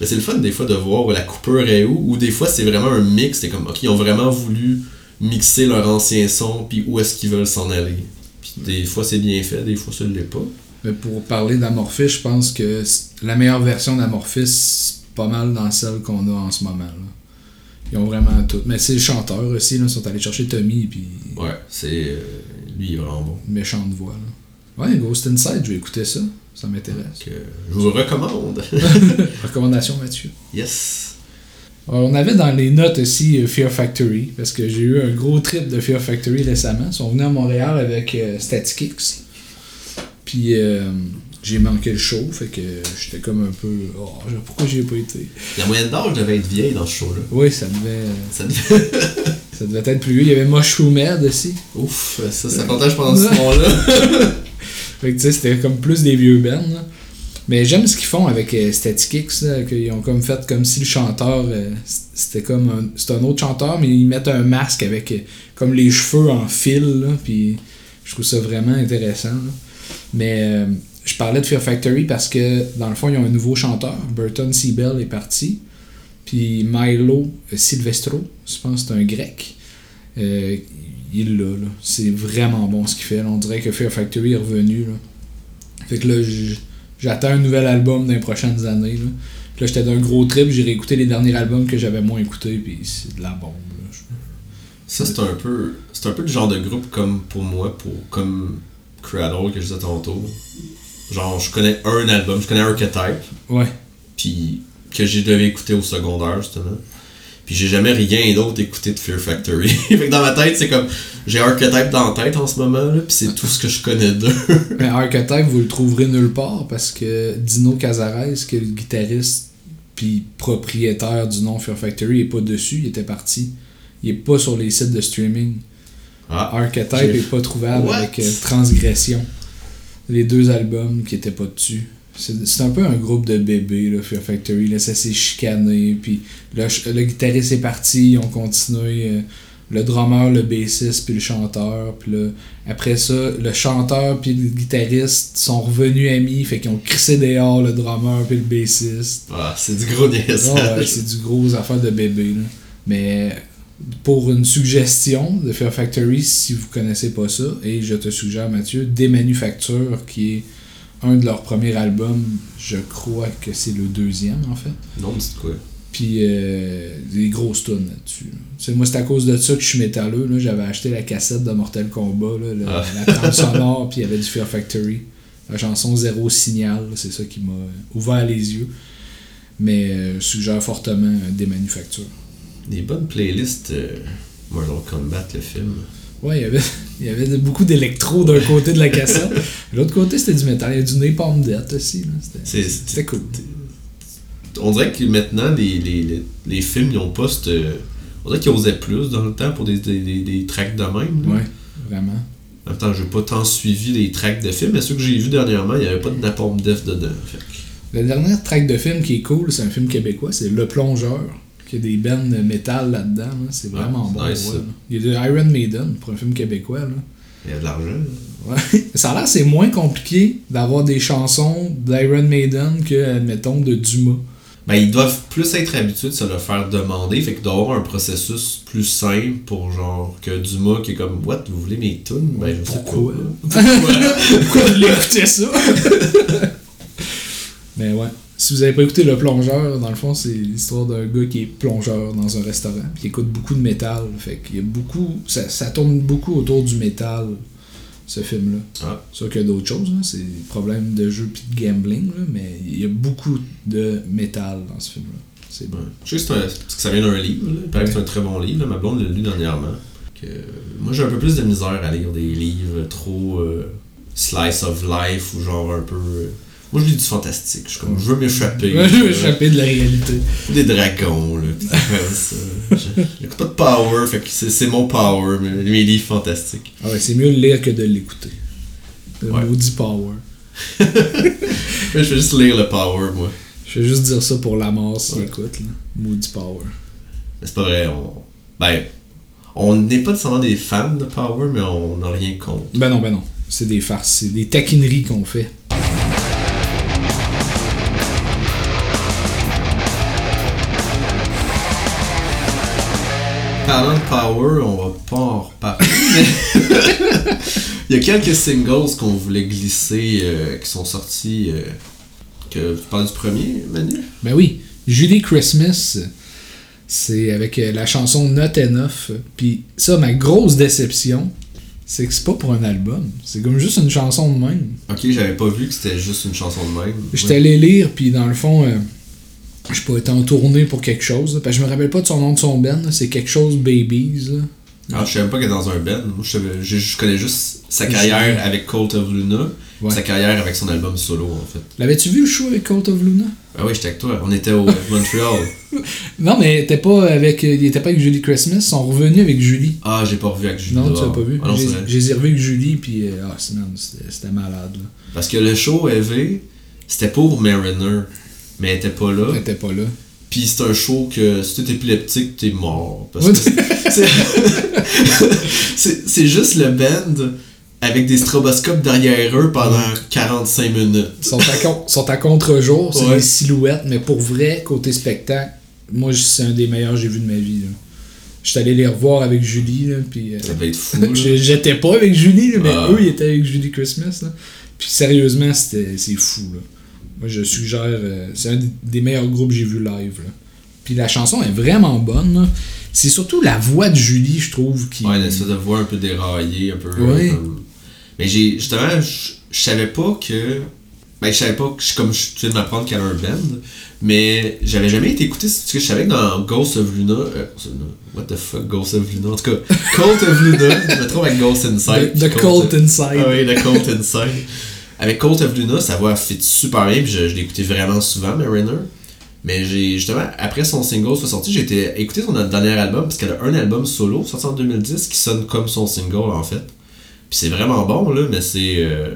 B: Mais c'est le fun, des fois, de voir où la coupure est où, ou des fois, c'est vraiment un mix, c'est comme, ok, ils ont vraiment voulu mixer leur ancien son, puis où est-ce qu'ils veulent s'en aller. Des fois, c'est bien fait, des fois, ça ne l'est pas.
A: Mais pour parler d'Amorphis, je pense que la meilleure version d'Amorphis, c'est pas mal dans celle qu'on a en ce moment. Là. Ils ont vraiment tout. Mais c'est les chanteurs aussi, là, ils sont allés chercher Tommy, puis
B: Ouais, c'est. euh, lui, il est vraiment bon.
A: méchante voix. Là. Ouais, Ghost Inside, je vais écouter ça. Ça m'intéresse.
B: Euh, je vous le recommande.
A: Recommandation, Mathieu.
B: yes.
A: Euh, On avait dans les notes aussi euh, Fear Factory, parce que j'ai eu un gros trip de Fear Factory récemment. Ils sont venus à Montréal avec euh, Static X. Puis euh, j'ai manqué le show, fait que j'étais comme un peu. Oh, pourquoi j'y ai pas été?
B: La moyenne d'âge devait être vieille dans ce show-là.
A: Oui, ça devait.
B: Ça devait...
A: ça devait être plus vieux. Il y avait Mushroom Head aussi.
B: Ouf, ça, ça partage pendant ce moment-là.
A: fait que tu sais, c'était comme plus des vieux bands. là. Mais j'aime ce qu'ils font avec euh, Static X, qu'ils ont comme fait comme si le chanteur, euh, c'était comme un, un autre chanteur, mais ils mettent un masque avec euh, comme les cheveux en fil, puis je trouve ça vraiment intéressant. Mais je parlais de Fear Factory parce que dans le fond, ils ont un nouveau chanteur, Burton Seabell est parti, puis Milo Silvestro, je pense que c'est un grec, il là. C'est vraiment bon ce qu'il fait. On dirait que Fear Factory est revenu. Là. Fait que là, j'attends un nouvel album dans les prochaines années. Là, Puis là j'étais d'un gros trip, j'ai réécouté les derniers albums que j'avais moins écoutés, puis c'est de la bombe. là.
B: Ça, c'est un peu. C'est un peu le genre de groupe comme pour moi, pour comme Cradle que je disais tantôt. Genre, je connais un album, je connais Archetype,
A: Ouais.
B: puis que j'ai devais écouter au secondaire, justement. Puis j'ai jamais rien d'autre écouté de Fear Factory. fait que dans ma tête, c'est comme. J'ai Archetype dans la tête en ce moment, là, puis c'est tout ce que je connais d'eux.
A: Mais Archetype, vous le trouverez nulle part parce que Dino Cazares, qui est le guitariste puis propriétaire du nom Fear Factory, est pas dessus, il était parti. Il est pas sur les sites de streaming.
B: ah,
A: Archetype est pas trouvable
B: What?
A: avec euh, Transgression. Les deux albums qui étaient pas dessus. C'est un peu un groupe de bébés, là, Fear Factory. Là, ça s'est chicané. Puis le, le guitariste est parti, ils ont continué. euh, le drummer, le bassiste, puis le chanteur. Puis là, après ça, le chanteur puis le guitariste sont revenus amis. Fait qu'ils ont crissé dehors le drummer puis le bassiste.
B: ah, c'est du gros
A: Ah
B: niaisage.
A: ouais, c'est du gros affaire de bébé. Là. Mais pour une suggestion de Fear Factory, si vous connaissez pas ça, et je te suggère Mathieu, Démanufacture, qui est un de leurs premiers albums, je crois que c'est le deuxième en fait.
B: non, mais c'est quoi?
A: Puis euh, des grosses tunes là-dessus. moi c'est à cause de ça que je suis métalleux. là. J'avais acheté la cassette de Mortal Kombat, là, le-
B: Ah.
A: la trame sonore, puis il y avait du Fear Factory. La chanson Zéro Signal, là, c'est ça qui m'a ouvert les yeux. Mais euh, je suggère fortement des manufactures.
B: Des bonnes playlists euh, Mortal Kombat, le film.
A: Ouais, il y avait, il y avait beaucoup d'électro d'un côté de la cassette. L'autre côté, c'était du métal. Il y a du Napalm Death aussi. C'était- cool.
B: On dirait que maintenant, les, les, les, les films, ils ont pas cette. On dirait qu'ils osaient plus dans le temps pour des, des, des, des tracks de même. là.
A: Ouais, vraiment.
B: En même temps, j'ai pas tant suivi les tracks de films, mais ceux que j'ai vus dernièrement, il n'y avait pas de Napalm Death dedans. Fait
A: Le dernier track de film qui est cool, c'est un film québécois, c'est Le Plongeur. Qui a des bands de métal là-dedans. là. C'est vraiment bon.
B: nice,
A: ouais, là. Il y a de Iron Maiden pour un film québécois. Là.
B: Il y a de l'argent.
A: Ouais. Ça a l'air c'est moins compliqué d'avoir des chansons d'Iron Maiden que, admettons, de Dumas.
B: Ben, ils doivent plus être habitués de se le faire demander, fait qu'il doit y avoir un processus plus simple pour genre que Dumas qui est comme What, vous voulez mes tunes? Ben je sais
A: Pourquoi?
B: pas. Pourquoi?
A: Pourquoi? Vous l'écoutez ça? Mais ouais. Si vous avez pas écouté Le Plongeur, dans le fond, c'est l'histoire d'un gars qui est plongeur dans un restaurant. Puis il écoute beaucoup de métal. Fait qu'il y a beaucoup. Ça, ça tourne beaucoup autour du métal, ce film-là.
B: Ah.
A: Sûr qu'il y a d'autres choses, là. C'est des problèmes de jeu puis de gambling, là. Mais il y a beaucoup de métal dans ce film-là. C'est bon.
B: Ouais. Je sais que c'est un- parce que ça vient d'un livre, là. paraît que c'est un très bon livre, là. ma blonde l'a lu dernièrement. Que, moi j'ai un peu plus de misère à lire des livres trop euh, slice of life ou genre un peu. euh, moi je lis du fantastique, je suis comme je veux m'échapper.
A: Ouais, je veux
B: euh,
A: échapper de la réalité.
B: Des dragons, là, J'écoute pas de power, fait que c'est c'est mon power, mais mes livres fantastiques.
A: Ah ouais, c'est mieux de le lire que de l'écouter. Le
B: Ouais.
A: maudit power.
B: Mais je fais juste lire le power, moi.
A: Je vais juste dire ça pour la mort s'il
B: Ouais.
A: écoute. Là. Maudit power.
B: Mais c'est pas vrai, on. Ben. On n'est pas nécessairement des fans de power, mais on n'a rien contre.
A: Ben non, ben non. C'est des farces, c'est des taquineries qu'on fait.
B: Parlant de Power, on va pas en reparler, mais il y a quelques singles qu'on voulait glisser euh, qui sont sortis. euh, que tu parles du premier, Manu?
A: Ben oui, Julie Christmas, c'est avec euh, la chanson Not Enough. Puis ça, ma grosse déception, c'est que c'est pas pour un album. C'est comme juste une chanson de même.
B: Ok, j'avais pas vu que c'était juste une chanson de même.
A: J'étais allé lire, puis dans le fond, euh, je pas été en tournée pour quelque chose. là, parce que je me rappelle pas de son nom de son band. C'est quelque chose Babies. Là.
B: Ah, je savais même pas qu'elle est dans un band. Moi, je, je, je connais juste sa carrière avec Cult of Luna.
A: Ouais.
B: sa carrière avec son album solo, en fait.
A: L'avais-tu vu le show avec Cult of Luna?
B: Ah oui, j'étais avec toi. On était au Montreal.
A: Non, mais t'es pas avec, il était pas avec Julie Christmas, ils sont revenus avec Julie.
B: Ah, j'ai pas revu avec Julie.
A: Non, tu l'as pas vu?
B: Ah
A: J'ai revus avec Julie, puis euh, ah, c'était malade. Là.
B: Parce que le show EV, c'était pour Mariner, mais elle était pas là.
A: Elle était pas là.
B: Puis c'est un show que si t'es épileptique, t'es mort. Parce
A: Ouais.
B: que c'est- juste le band avec des stroboscopes derrière eux pendant 45 minutes.
A: Ils sont à, con- sont à contre-jour, c'est
B: Ouais.
A: des silhouettes, mais pour vrai, côté spectacle, moi, c'est un des meilleurs que j'ai vu de ma vie. là. J'étais allé les revoir avec Julie, là, puis... euh,
B: Ça va être fou.
A: J'étais pas avec Julie, là, mais
B: Ah.
A: eux, ils étaient avec Julie Christmas. là. Puis sérieusement, c'était c'est fou. Là. Moi, je suggère... euh, c'est un des- meilleurs groupes que j'ai vu live. Là. Puis la chanson est vraiment bonne. C'est surtout la voix de Julie, je trouve, qui...
B: Ouais, une espèce de voix un peu déraillée, un peu.
A: Ouais.
B: comme- Mais j'ai. Justement, je savais pas que. Ben, je savais pas que. Comme je viens de m'apprendre qu'elle a un band. Mais j'avais jamais été écouté. Parce que je savais que dans Ghost of Luna. euh, What the fuck, Ghost of Luna. En tout cas, Cult of Luna. je me trouve avec Ghost Inside.
A: The, the Cult Inside.
B: Ah oui, The Cult Inside. Avec Cult of Luna, sa voix fit super bien. Puis je, je écouté vraiment souvent, Mariner. Mais j'ai justement, après son single soit sorti, j'ai été écouter son dernier album, parce qu'elle a un album solo, sorti en 2010, qui sonne comme son single en fait. Puis c'est vraiment bon, là, mais c'est. euh,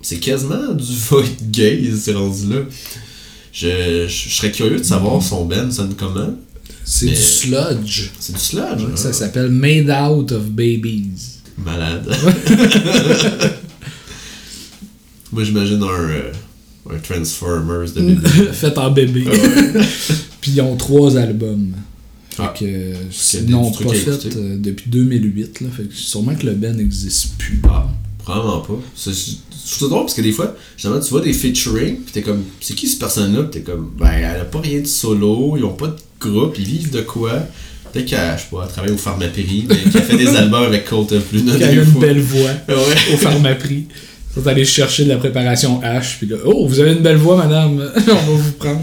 B: c'est quasiment du void gaze, c'est rendu là. Je, je, je serais curieux de savoir son band sonne comment.
A: C'est du sludge.
B: C'est du sludge, hein?
A: Ça s'appelle Made Out of Babies.
B: Malade. Moi j'imagine un, euh, un Transformers de bébé.
A: fait en bébé. Puis ils ont trois albums. Fait
B: Ah.
A: que euh,
B: trucs
A: pas fait euh, depuis 2008. Là, fait que sûrement que le band n'existe plus.
B: Ah, probablement pas. C'est je trouve ça drôle parce que des fois, justement, tu vois des featuring, pis t'es comme, c'est qui cette personne-là? Pis t'es comme, ben, elle a pas rien de solo, ils ont pas de groupe, ils vivent de quoi? Peut-être qu'elle, je sais pas, elle travaille au Pharmaprix, mais qu'elle fait des albums avec Cult of Luna
A: Qui a une
B: fois.
A: belle voix
B: Ouais.
A: au pharmaprix. Sont allés chercher de la préparation H. Puis là, oh, vous avez une belle voix, madame. On va vous prendre.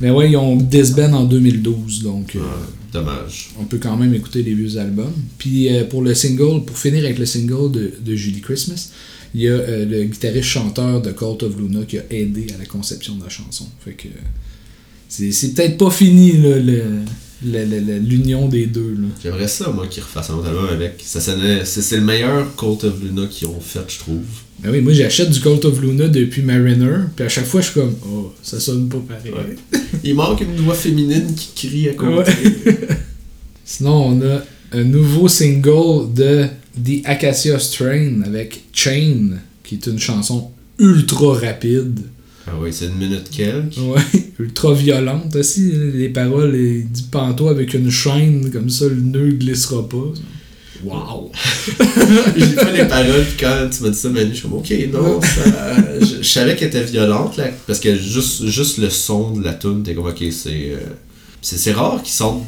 A: Mais ouais, ils ont disband en 2012. Donc, euh,
B: Ah, dommage.
A: on peut quand même écouter les vieux albums. Puis euh, pour le single, pour finir avec le single de, de Julie Christmas, il y a euh, le guitariste-chanteur de Cult of Luna qui a aidé à la conception de la chanson. Fait que c'est peut-être pas fini là, le- l'union des deux. Là.
B: J'aimerais ça, moi, qu'ils refassent un autre album avec. Ça c'est, c'est le meilleur Cult of Luna qu'ils ont fait, je trouve.
A: Ben oui, moi j'achète du Cult of Luna depuis Mariner, puis à chaque fois je suis comme, oh, ça sonne pas pareil.
B: Ouais. Il manque une voix féminine qui crie à côté.
A: Ouais. Sinon, on a un nouveau single de The Acacia Strain avec Chain, qui est une chanson ultra rapide.
B: Ah oui, c'est une minute quelques.
A: Ouais, ultra violente aussi. Les paroles, il dit pantois avec une chaîne, comme ça le nœud glissera pas. Wow!
B: J'ai pas les paroles, puis quand tu m'as dit ça, Manu, je suis comme, ok, non, ça. je, je savais qu'elle était violente, là, parce que juste, juste le son de la tune, t'es comme, ok, c'est. euh, c'est, c'est rare qu'ils sortent.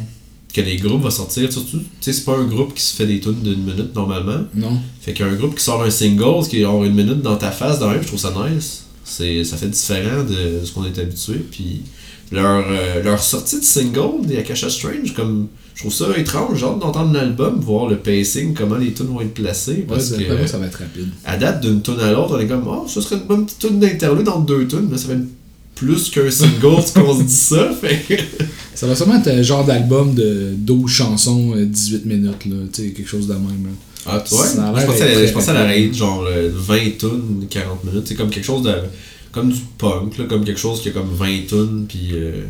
B: que les groupes vont sortir, surtout, tu sais, c'est pas un groupe qui se fait des tunes d'une minute normalement.
A: Non.
B: Fait qu'un groupe qui sort un single, qui aura une minute dans ta face, dans même, je trouve ça nice. C'est, ça fait différent de ce qu'on est habitué, puis. Leur, euh, leur sortie de single des Akasha Strange, comme je trouve ça étrange, j'ai hâte d'entendre l'album, voir le pacing, comment les tunes vont être placées. Parce que,
A: ça va être rapide.
B: à date d'une tune à l'autre, on est comme, oh, ça serait une bonne petite tune d'interlude entre deux tunes, mais ça fait plus qu'un single qu'on se dit ça. Fait
A: Ça va sûrement être un genre d'album de 12 chansons, euh, 18 minutes, là, tu sais, quelque chose de même. là.
B: Ah, tu vois?
A: Ça
B: je pensais, je à la rate, genre euh, 20 tunes, 40 minutes. C'est comme quelque chose de. Comme du punk, là, comme quelque chose qui a comme 20 tunes, puis. euh,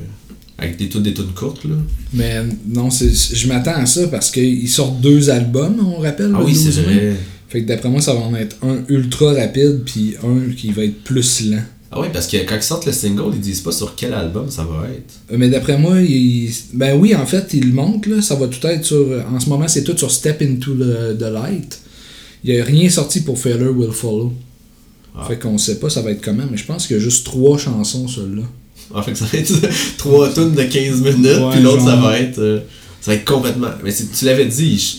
B: avec des tunes, des tunes courtes, là.
A: Mais non, je m'attends à ça parce qu'ils sortent deux albums, on rappelle.
B: Ah oui, c'est
A: 12 mai.
B: vrai.
A: Fait que d'après moi, ça va en être un ultra rapide, puis un qui va être plus lent.
B: Ah oui, parce que quand ils sortent le single, ils disent pas sur quel album ça va être.
A: Euh, Mais d'après moi, il- ben oui, en fait, il le montre, là, ça va tout être sur. En ce moment, c'est tout sur Step into the, the Light. Il n'y a rien sorti pour Failure Will Follow.
B: Ah.
A: Fait qu'on sait pas ça va être comment, mais je pense qu'il y a juste trois chansons, celle-là.
B: En fait, ça va être 3 tunes de 15 minutes,
A: Ouais,
B: puis l'autre, ça va être. euh, ça va être complètement. Mais tu l'avais dit, je-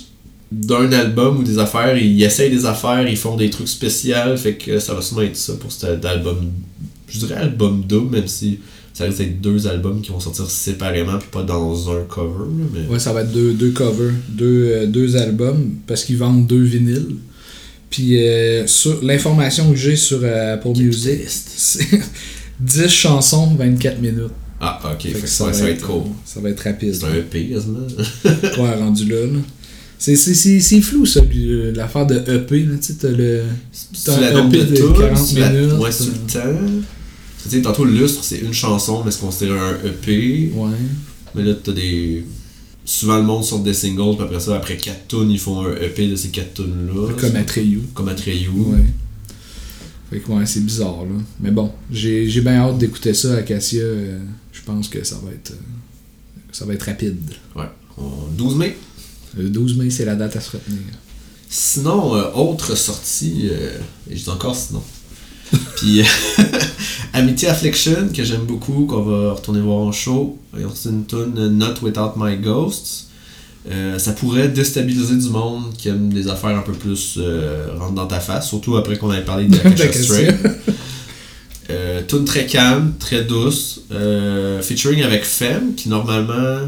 B: d'un album ou des affaires, ils essayent des affaires, ils font des trucs spéciaux, fait que ça va sûrement être ça pour cet album. Je dirais album double, même si ça risque d'être deux albums qui vont sortir séparément, puis pas dans un cover. là, Mais...
A: Ouais, ça va être deux, deux covers, deux, euh, deux albums, parce qu'ils vendent deux vinyles. Puis euh, sur l'information que j'ai sur euh, Apple Music, c'est 10 chansons, 24 minutes.
B: Ah, ok,
A: Fait
B: fait
A: que
B: que ça, va être cool.
A: Ça va être rapide.
B: C'est un EP, quasiment.
A: Ouais, rendu là. là. C'est, c'est, c'est, c'est flou, ça, puis, euh, l'affaire de EP. Là, tu sais, t'as le. Un EP
B: de
A: de
B: tunes,
A: 40
B: c'est la-
A: minutes,
B: Ouais, c'est
A: euh.
B: le temps. Tu sais, tantôt, le lustre, c'est une chanson, mais c'est considéré un EP.
A: Ouais.
B: Mais là, t'as des. Souvent, le monde sort des singles, puis après ça, après 4 tunes, ils font un EP de ces 4 tunes-là.
A: Comme Atreyu.
B: Comme Atreyu.
A: Ouais. Fait que ouais, c'est bizarre, là. Mais bon, j'ai, j'ai bien hâte d'écouter ça, Acacia. euh, je pense que ça va être. euh, ça va être rapide.
B: Ouais. On- 12 mai.
A: Le 12 mai, c'est la date à se retenir.
B: Sinon, euh, autre sortie, et je dis encore sinon. Puis Amity Affliction, que j'aime beaucoup, qu'on va retourner voir en show. Sorti une tune Not Without My Ghosts. Euh, ça pourrait déstabiliser du monde qui aime des affaires un peu plus euh, rentre dans ta face, surtout après qu'on ait parlé de Akasha
A: D'Acacia.
B: Stray. Euh, tune très calme, très douce, euh, featuring avec Femme, qui normalement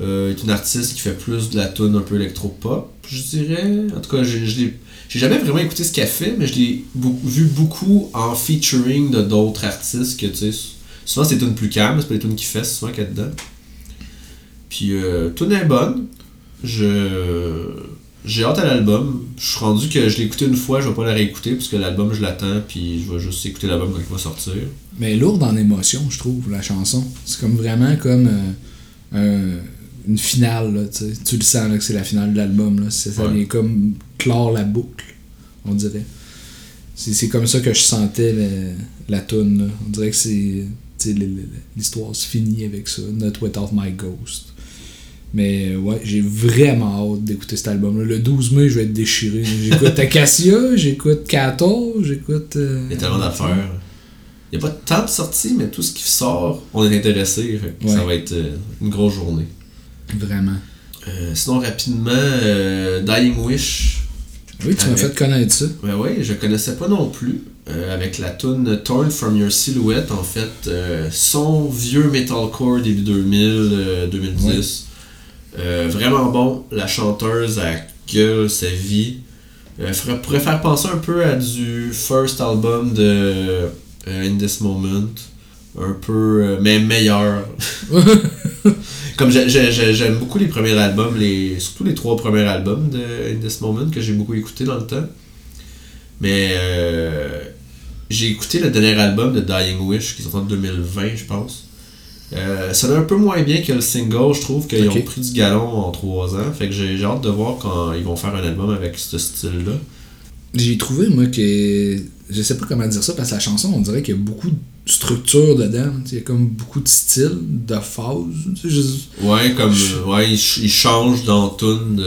B: euh, est une artiste qui fait plus de la tune un peu électro-pop, je dirais. En tout cas, j'ai- je l'ai- j'ai jamais vraiment écouté ce qu'elle fait, mais je l'ai vu beaucoup en featuring de d'autres artistes que tu sais. Souvent c'est tunes plus calmes, c'est pas les tunes qui fait, c'est souvent qu'elle est dedans. Puis euh, tune est bonne. Je j'ai hâte à l'album. Je suis rendu que je l'ai écouté une fois, je vais pas la réécouter parce que l'album je l'attends puis je vais juste écouter l'album quand il va sortir.
A: Mais lourde en émotion, je trouve, la chanson. C'est comme vraiment comme euh, une finale, là, tu le sens, là, que c'est la finale de l'album, Ça
B: Ouais.
A: vient comme clore la boucle, on dirait. C'est c'est comme ça que je sentais la tune, là. On dirait que c'est... L'histoire se finit avec ça. Not Without My Ghost. Mais ouais, j'ai vraiment hâte d'écouter cet album-là. Le 12 mai, je vais être déchiré. J'écoute Acacia, j'écoute Kato, j'écoute... euh,
B: Il y a tellement d'affaires. Il n'y a pas tant de sorties, mais tout ce qui sort, on est intéressé.
A: Ouais.
B: Ça va être euh, une grosse journée.
A: Vraiment.
B: Euh, sinon, rapidement, euh, Dying Wish.
A: Oui, tu m'as fait connaître ça.
B: Ben oui, je connaissais pas non plus. Euh, avec la tune Torn from Your Silhouette, en fait, euh, son vieux metalcore début 2000, euh, 2010. Euh, vraiment bon. La chanteuse a gueule sa vie. Pourrait faire penser un peu à du first album de In This Moment. Un peu, mais meilleur. Comme j'ai- j'ai- j'ai- j'aime beaucoup les premiers albums, les, surtout les trois premiers albums de In This Moment que j'ai beaucoup écouté dans le temps. Mais euh, j'ai écouté le dernier album de Dying Wish qui est en 2020, je pense. Euh, ça un peu moins bien que le single, je trouve qu'ils ont pris du galon en trois ans. Fait que j'ai j'ai hâte de voir quand ils vont faire un album avec ce style-là.
A: J'ai trouvé, moi, que. Je sais pas comment dire ça, parce que la chanson, on dirait qu'il y a beaucoup de structure dedans. Il y a comme beaucoup de styles, de phases. tu sais, je-
B: Ouais, comme ouais, ils, ch- ils changent dans tune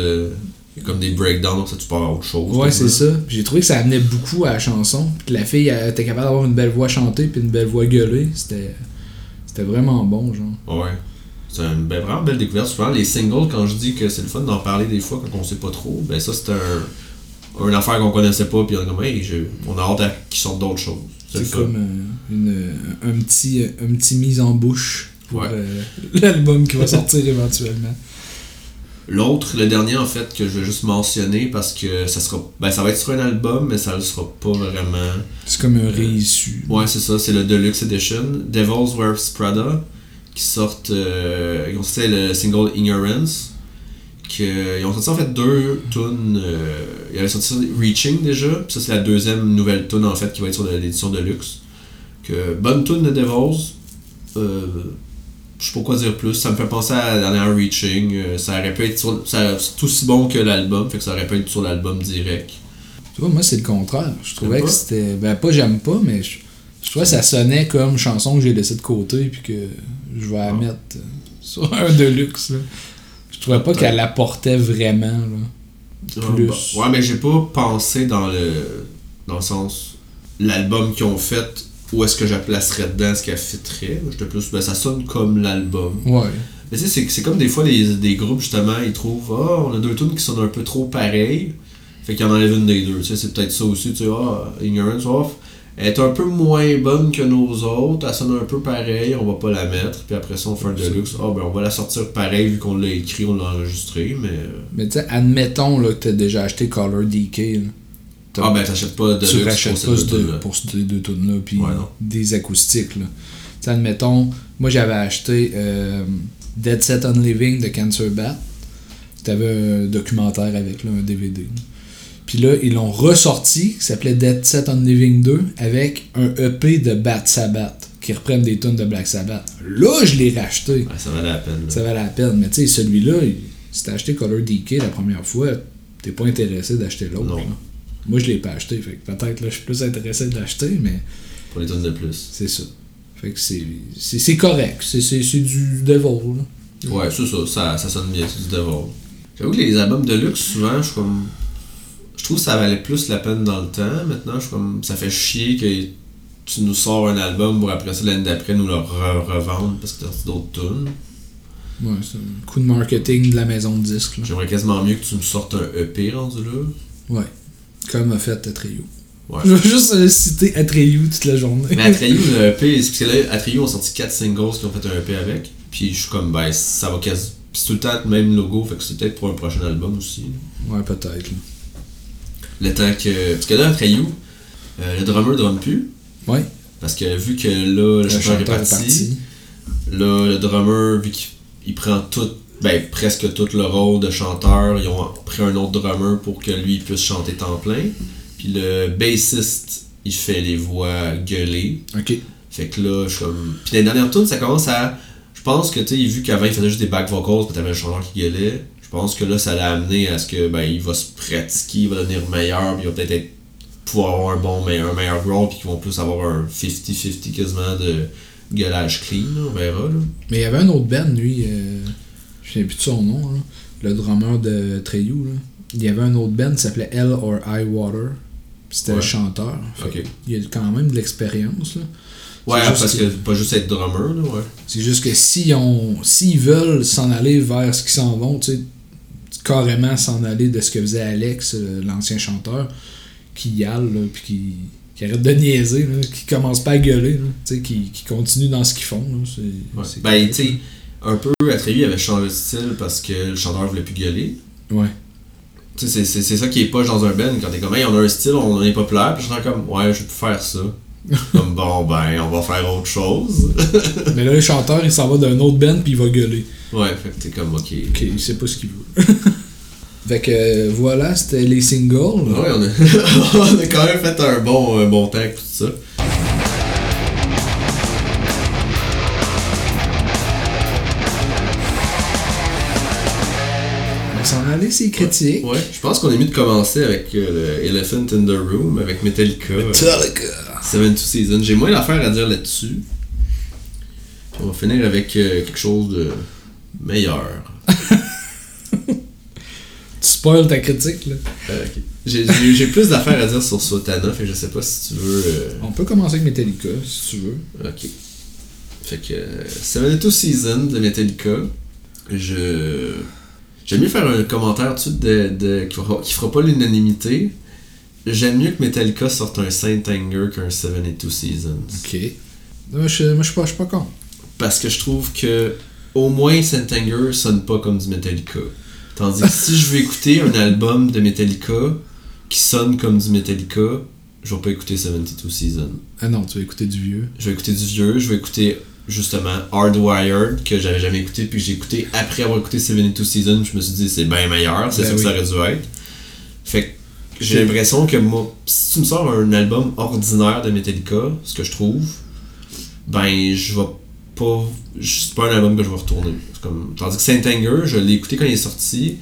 B: comme des breakdowns, ça tu pars à autre chose.
A: Ouais, c'est ça. J'ai trouvé que ça amenait beaucoup à la chanson. Puis la fille elle était capable d'avoir une belle voix chantée puis une belle voix gueulée. C'était. C'était vraiment bon, genre.
B: Ouais. C'est une belle- vraiment belle découverte. Souvent, les singles, quand je dis que c'est le fun d'en parler des fois quand on sait pas trop, ben ça, c'est un, une affaire qu'on connaissait pas, puis on est comme, hey, je- on a hâte qu'ils sortent d'autres choses. C'est
A: comme euh, une, un, petit, un petit mise en bouche pour
B: Ouais.
A: euh, l'album qui va sortir éventuellement.
B: L'autre, le dernier, en fait, que je vais juste mentionner parce que ça sera. Ben, ça va être sur un album, mais ça le sera pas vraiment.
A: C'est comme un réissu.
B: Ouais, c'est ça, c'est le Deluxe Edition. Devil's Wears Prada, qui sortent. euh, ils ont sorti le single Ignorance. Que, ils ont sorti en fait deux tunes. Euh, ils avaient sorti Reaching déjà, puis ça c'est la deuxième nouvelle tune en fait qui va être sur l'édition Deluxe. Que, bonne tune de Devils. Euh, je sais pas quoi dire plus, ça me fait penser à la dernière Reaching. euh, ça aurait pu être sur. ça- C'est aussi bon que l'album, fait que ça aurait pu être sur l'album direct.
A: Tu vois, moi, c'est le contraire. Je trouvais que c'était. Ben, pas j'aime pas, mais je, je trouvais que ça sonnait comme chanson que j'ai laissée de côté, puis que je vais la
B: Ah.
A: mettre sur un Deluxe. Là. Je trouvais pas qu'elle apportait vraiment. Là.
B: Ah,
A: Plus.
B: Ouais, mais j'ai pas pensé dans le dans le sens l'album qu'ils ont fait où est-ce que je la placerais dedans, ce qu'elle fitterait. J'étais plus ben ça sonne comme l'album.
A: Ouais.
B: Mais tu sais c'est, comme des fois les, des groupes justement, ils trouvent ah, on a deux tunes qui sonnent un peu trop pareilles. Fait qu'ils en enlèvent une des deux, tu sais, c'est peut-être ça aussi, tu sais, ah, Ignorance off. Elle est un peu moins bonne que nos autres, elle sonne un peu pareil, on va pas la mettre, puis après ça on fait un deluxe, ah ben on va la sortir pareil vu qu'on l'a écrit, on l'a enregistré, mais euh,
A: Mais tu sais, admettons là, que t'as déjà acheté Color DK. là.
B: Ah ben t'achètes pas de
A: tu rachètes
B: pour
A: pas
B: auto-là.
A: pour ces deux tunes-là, puis
B: Ouais,
A: des acoustiques. Là. Tu sais, admettons, moi j'avais acheté euh, Dead Set on Living de Cancer Bat. T'avais un documentaire avec, là, un DVD. là. Puis là, ils l'ont ressorti, qui s'appelait Dead Set on Living 2, avec un EP de Bat Sabbath, qui reprennent des tunes de Black Sabbath. Là, je l'ai racheté.
B: Ouais, ça valait la peine. là.
A: Ça valait la peine. Mais tu sais, celui-là, il- si t'as acheté Color DK la première fois, t'es pas intéressé d'acheter l'autre.
B: Non.
A: là. Moi, je l'ai pas acheté. Fait que peut-être là, je suis plus intéressé de l'acheter, mais
B: Pour les tonnes de plus.
A: c'est ça. Fait que c'est, c'est, c'est correct. C'est, c'est, c'est du devil. Là.
B: Ouais, c'est ça, ça, ça sonne bien, c'est du Devil. J'avoue que les albums de luxe, souvent, je suis comme. Je trouve que ça valait plus la peine dans le temps. Maintenant, je suis comme. Ça fait chier que tu nous sors un album pour après ça, l'année d'après, nous le re- revendre parce que t'as d'autres tunes.
A: Ouais, c'est un coup de marketing de la maison de disques.
B: J'aimerais quasiment mieux que tu nous sortes un EP rendu là.
A: Ouais. Comme a fait Atreyu.
B: Ouais.
A: Je vais juste citer Atreyu toute la journée.
B: Mais Atreyu, le EP, c'est parce que là, Atreyu ont sorti 4 singles qui ont fait un EP avec. Puis je suis comme, ben, ça va quasi. Puis c'est tout le temps le même logo, fait que c'est peut-être pour un prochain album aussi.
A: Ouais, peut-être.
B: Le temps que. Parce que là, Atreyu, euh, le drummer drum plus.
A: Ouais.
B: Parce que vu que là, le, chanteur est parti, là, le drummer, vu qu'il il prend tout, ben presque tout le rôle de chanteur, ils ont pris un autre drummer pour que lui puisse chanter temps plein. Puis le bassiste, il fait les voix gueulées.
A: Ok.
B: Fait que là, je suis comme. Puis les dernières tunes, ça commence à. Je pense que, tu sais, vu qu'avant il faisait juste des back vocals, puis t'avais le chanteur qui gueulait, pense que là, ça l'a amené à ce que, ben, il va se pratiquer, il va devenir meilleur, puis il va peut-être être- pouvoir avoir un bon, mais un meilleur puis qu'ils vont plus avoir un 50-50 quasiment de gueulage clean, là, on verra, là.
A: Mais il y avait un autre band, lui. Euh, je sais plus de son nom. Là. Le drummer de Treyu. Là. Il y avait un autre band qui s'appelait Hell or High Water. C'était le
B: Ouais.
A: chanteur.
B: Ok.
A: que Il y a quand même de l'expérience. là.
B: Ouais, parce
A: que-
B: que pas juste être drummer, là, ouais.
A: C'est juste que s'ils ont s'ils veulent s'en aller vers ce qu'ils s'en vont, tu sais, carrément s'en aller de ce que faisait Alex, euh, l'ancien chanteur, qui y là, puis qui, qui arrête de niaiser, là, qui commence pas à gueuler, là, qui, qui continue dans ce qu'ils font. Là, c'est,
B: Ouais. Ben, tu sais, un peu, Atreyu il avait changé de style parce que le chanteur voulait plus gueuler.
A: Ouais.
B: Tu sais, c'est- c'est c'est ça qui est poche dans un band, quand t'es comme, hey, on a un style, on est populaire, puis je suis comme, ouais, je vais plus faire ça. comme, bon, ben, on va faire autre chose.
A: Mais là, le chanteur, il s'en va d'un autre band puis il va gueuler.
B: ouais, fait que t'es comme, ok.
A: Ok, il sait pas ce qu'il veut. fait que euh, voilà, c'était les singles.
B: Ouais, on a, on a quand même fait un bon, un bon temps avec tout ça.
A: On va s'en aller, c'est critique.
B: Ouais, je pense qu'on est mieux de commencer avec euh, le Elephant in the Room, avec Metallica.
A: Metallica.
B: Seven to Season. J'ai moins d'affaires à dire là-dessus. Puis on va finir avec euh, quelque chose de meilleur.
A: Tu spoil ta critique, là.
B: Euh, j'ai plus d'affaires à dire sur Sotana, fait que je sais pas si tu veux. euh,
A: On peut commencer avec Metallica, si tu veux.
B: Ok. Fait que euh, Seven to Season de Metallica. Je. J'aime mieux faire un commentaire de, de, qui, fera, qui fera pas l'unanimité. J'aime mieux que Metallica sorte un Saint Anger qu'un 72 Seasons.
A: Ok. Moi, je, moi, je suis pas, je suis pas con.
B: Parce que je trouve que au moins Saint Anger sonne pas comme du Metallica. Tandis que si je veux écouter un album de Metallica qui sonne comme du Metallica, je vais pas écouter 72 Seasons.
A: Ah non, tu vas écouter du vieux.
B: Je vais écouter du vieux, je vais écouter justement Hardwired que j'avais jamais écouté puis que j'ai écouté après avoir écouté 72 Seasons, je me suis dit c'est bien meilleur, c'est
A: Ben
B: ça que ça aurait dû être. Fait que j'ai l'impression que moi, si tu me sors un album ordinaire de Metallica, ce que je trouve, ben je vais pas. C'est pas un album que je vais retourner. Comme, tandis que Saint Anger, je l'ai écouté quand il est sorti.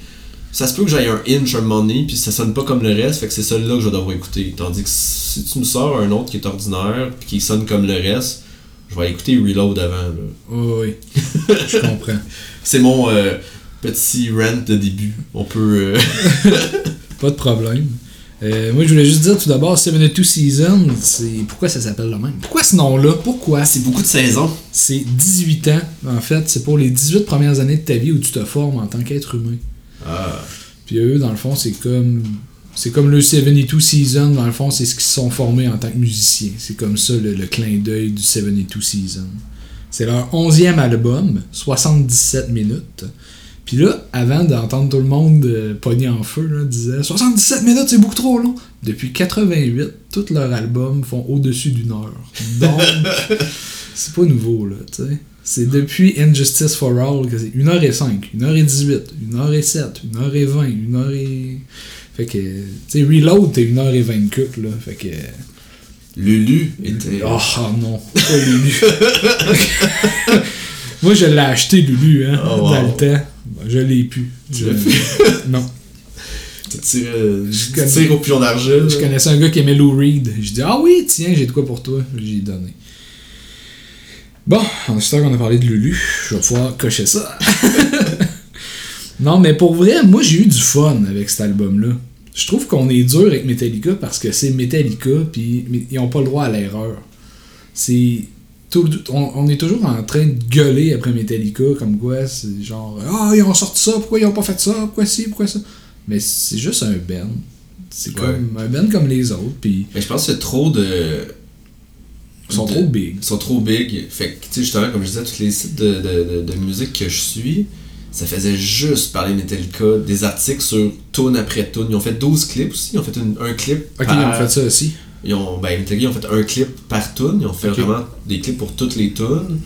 B: Ça se peut que j'aille un inch un moment donné, puis ça sonne pas comme le reste, fait que c'est celui-là que je vais devoir écouter. Tandis que si tu me sors un autre qui est ordinaire, puis qui sonne comme le reste, je vais écouter Reload avant. Là.
A: Oh, oui, je comprends.
B: C'est mon euh, petit rant de début. On peut. euh,
A: Pas de problème. Euh, moi, je voulais juste dire tout d'abord, 72 Seasons, c'est pourquoi ça s'appelle le même? Pourquoi ce nom-là? Pourquoi?
B: C'est beaucoup de saisons.
A: C'est 18 ans, en fait. C'est pour les 18 premières années de ta vie où tu te formes en tant qu'être humain.
B: Ah.
A: Puis eux, dans le fond, c'est comme. C'est comme le 72 Seasons, dans le fond, c'est ce qu'ils se sont formés en tant que musiciens. C'est comme ça le, le clin d'œil du 72 Seasons. C'est leur 11e album, 77 minutes. Puis là, avant d'entendre tout le monde euh, pogner en feu, là, disait 77 minutes, c'est beaucoup trop long. Depuis 88, tous leurs albums font au-dessus d'une heure. Donc, c'est pas nouveau, là, tu sais. C'est depuis Injustice for All que c'est 1h05, 1h18, 1h07, 1h20, 1h... Fait que, tu sais, Reload, t'es 1h20 cut, là. Fait que...
B: Lulu était.
A: Oh, oh non, pas Lulu. Moi, je l'ai acheté, Lulu, hein,
B: Oh, wow.
A: dans le temps. Je l'ai plus.
B: Tu l'as
A: non.
B: Tu tires, euh,
A: Je
B: tu
A: connais-
B: tires au pion d'argile.
A: Je connaissais un gars qui aimait Lou Reed. Je dis Ah oui, tiens, j'ai de quoi pour toi. J'ai donné. Bon, en qu'on a parlé de Lulu, je vais pouvoir cocher ça. non, mais pour vrai, moi j'ai eu du fun avec cet album-là. Je trouve qu'on est dur avec Metallica parce que c'est Metallica, puis ils ont pas le droit à l'erreur. C'est. tout le- on, on est toujours en train de gueuler après Metallica, comme quoi c'est genre Ah, ils ont sorti ça, pourquoi ils ont pas fait ça, pourquoi ci, pourquoi ça. Mais c'est juste un band. C'est
B: Ouais.
A: comme un band comme les autres, puis
B: Mais je pense que c'est trop de.
A: ils sont
B: de-
A: trop big.
B: Ils sont trop big. Fait que, tu sais, justement, comme je disais, tous les sites de, de, de musique que je suis, ça faisait juste parler Metallica, des articles sur tune après tune. Ils ont fait 12 clips aussi. Ils ont fait une- un clip.
A: Ok,
B: par-
A: ils ont fait ça aussi.
B: Ils ont, ben, Metallica, ils ont fait un clip par tune. Ils ont fait vraiment des clips pour toutes les tunes.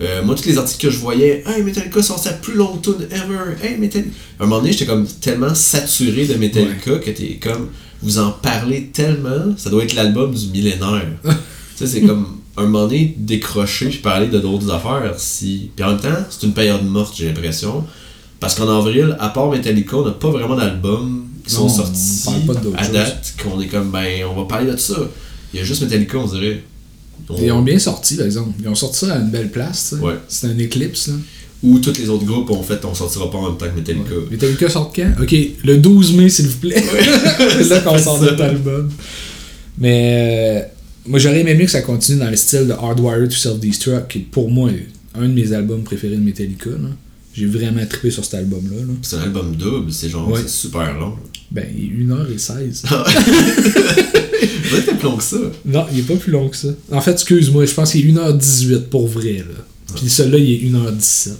B: Euh, moi, tous les articles que je voyais, Hey, Metallica sort sa plus longue tune ever. Hey, Metallica. À un moment donné, j'étais comme tellement saturé de Metallica que t'es comme. Vous en parlez tellement, ça doit être l'album du millénaire. tu sais, c'est comme. Un moment donné, décrocher puis parler de d'autres affaires. Si... Puis en même temps, c'est une période morte, j'ai l'impression. Parce qu'en avril, à part Metallica, on n'a pas vraiment d'albums qui
A: Non,
B: sont
A: on
B: sortis
A: parle pas
B: à date qu'on est comme, ben, on va parler de ça. Il y a juste Metallica, on dirait. On-
A: Ils ont bien sorti, par exemple. Ils ont sorti ça à une belle place.
B: Ouais.
A: C'est un éclipse, là.
B: Ou tous les autres groupes ont fait, on sortira pas en même temps que Metallica.
A: Ouais. Metallica sort quand? Ok, le 12 mai, s'il vous plaît. c'est là qu'on sort notre album. Mais euh, moi, j'aurais aimé mieux que ça continue dans le style de Hardwired to Self-Destruct, qui est pour moi un de mes albums préférés de Metallica. J'ai vraiment trippé sur cet album-là. là.
B: C'est un album double, c'est genre,
A: Ouais.
B: super long.
A: Ben, il est 1h16.
B: Vous êtes plus long que ça.
A: Non, il est pas plus long que ça. En fait, excuse-moi, je pense qu'il est 1h18 pour vrai. Là. Puis celui-là, il est 1h17.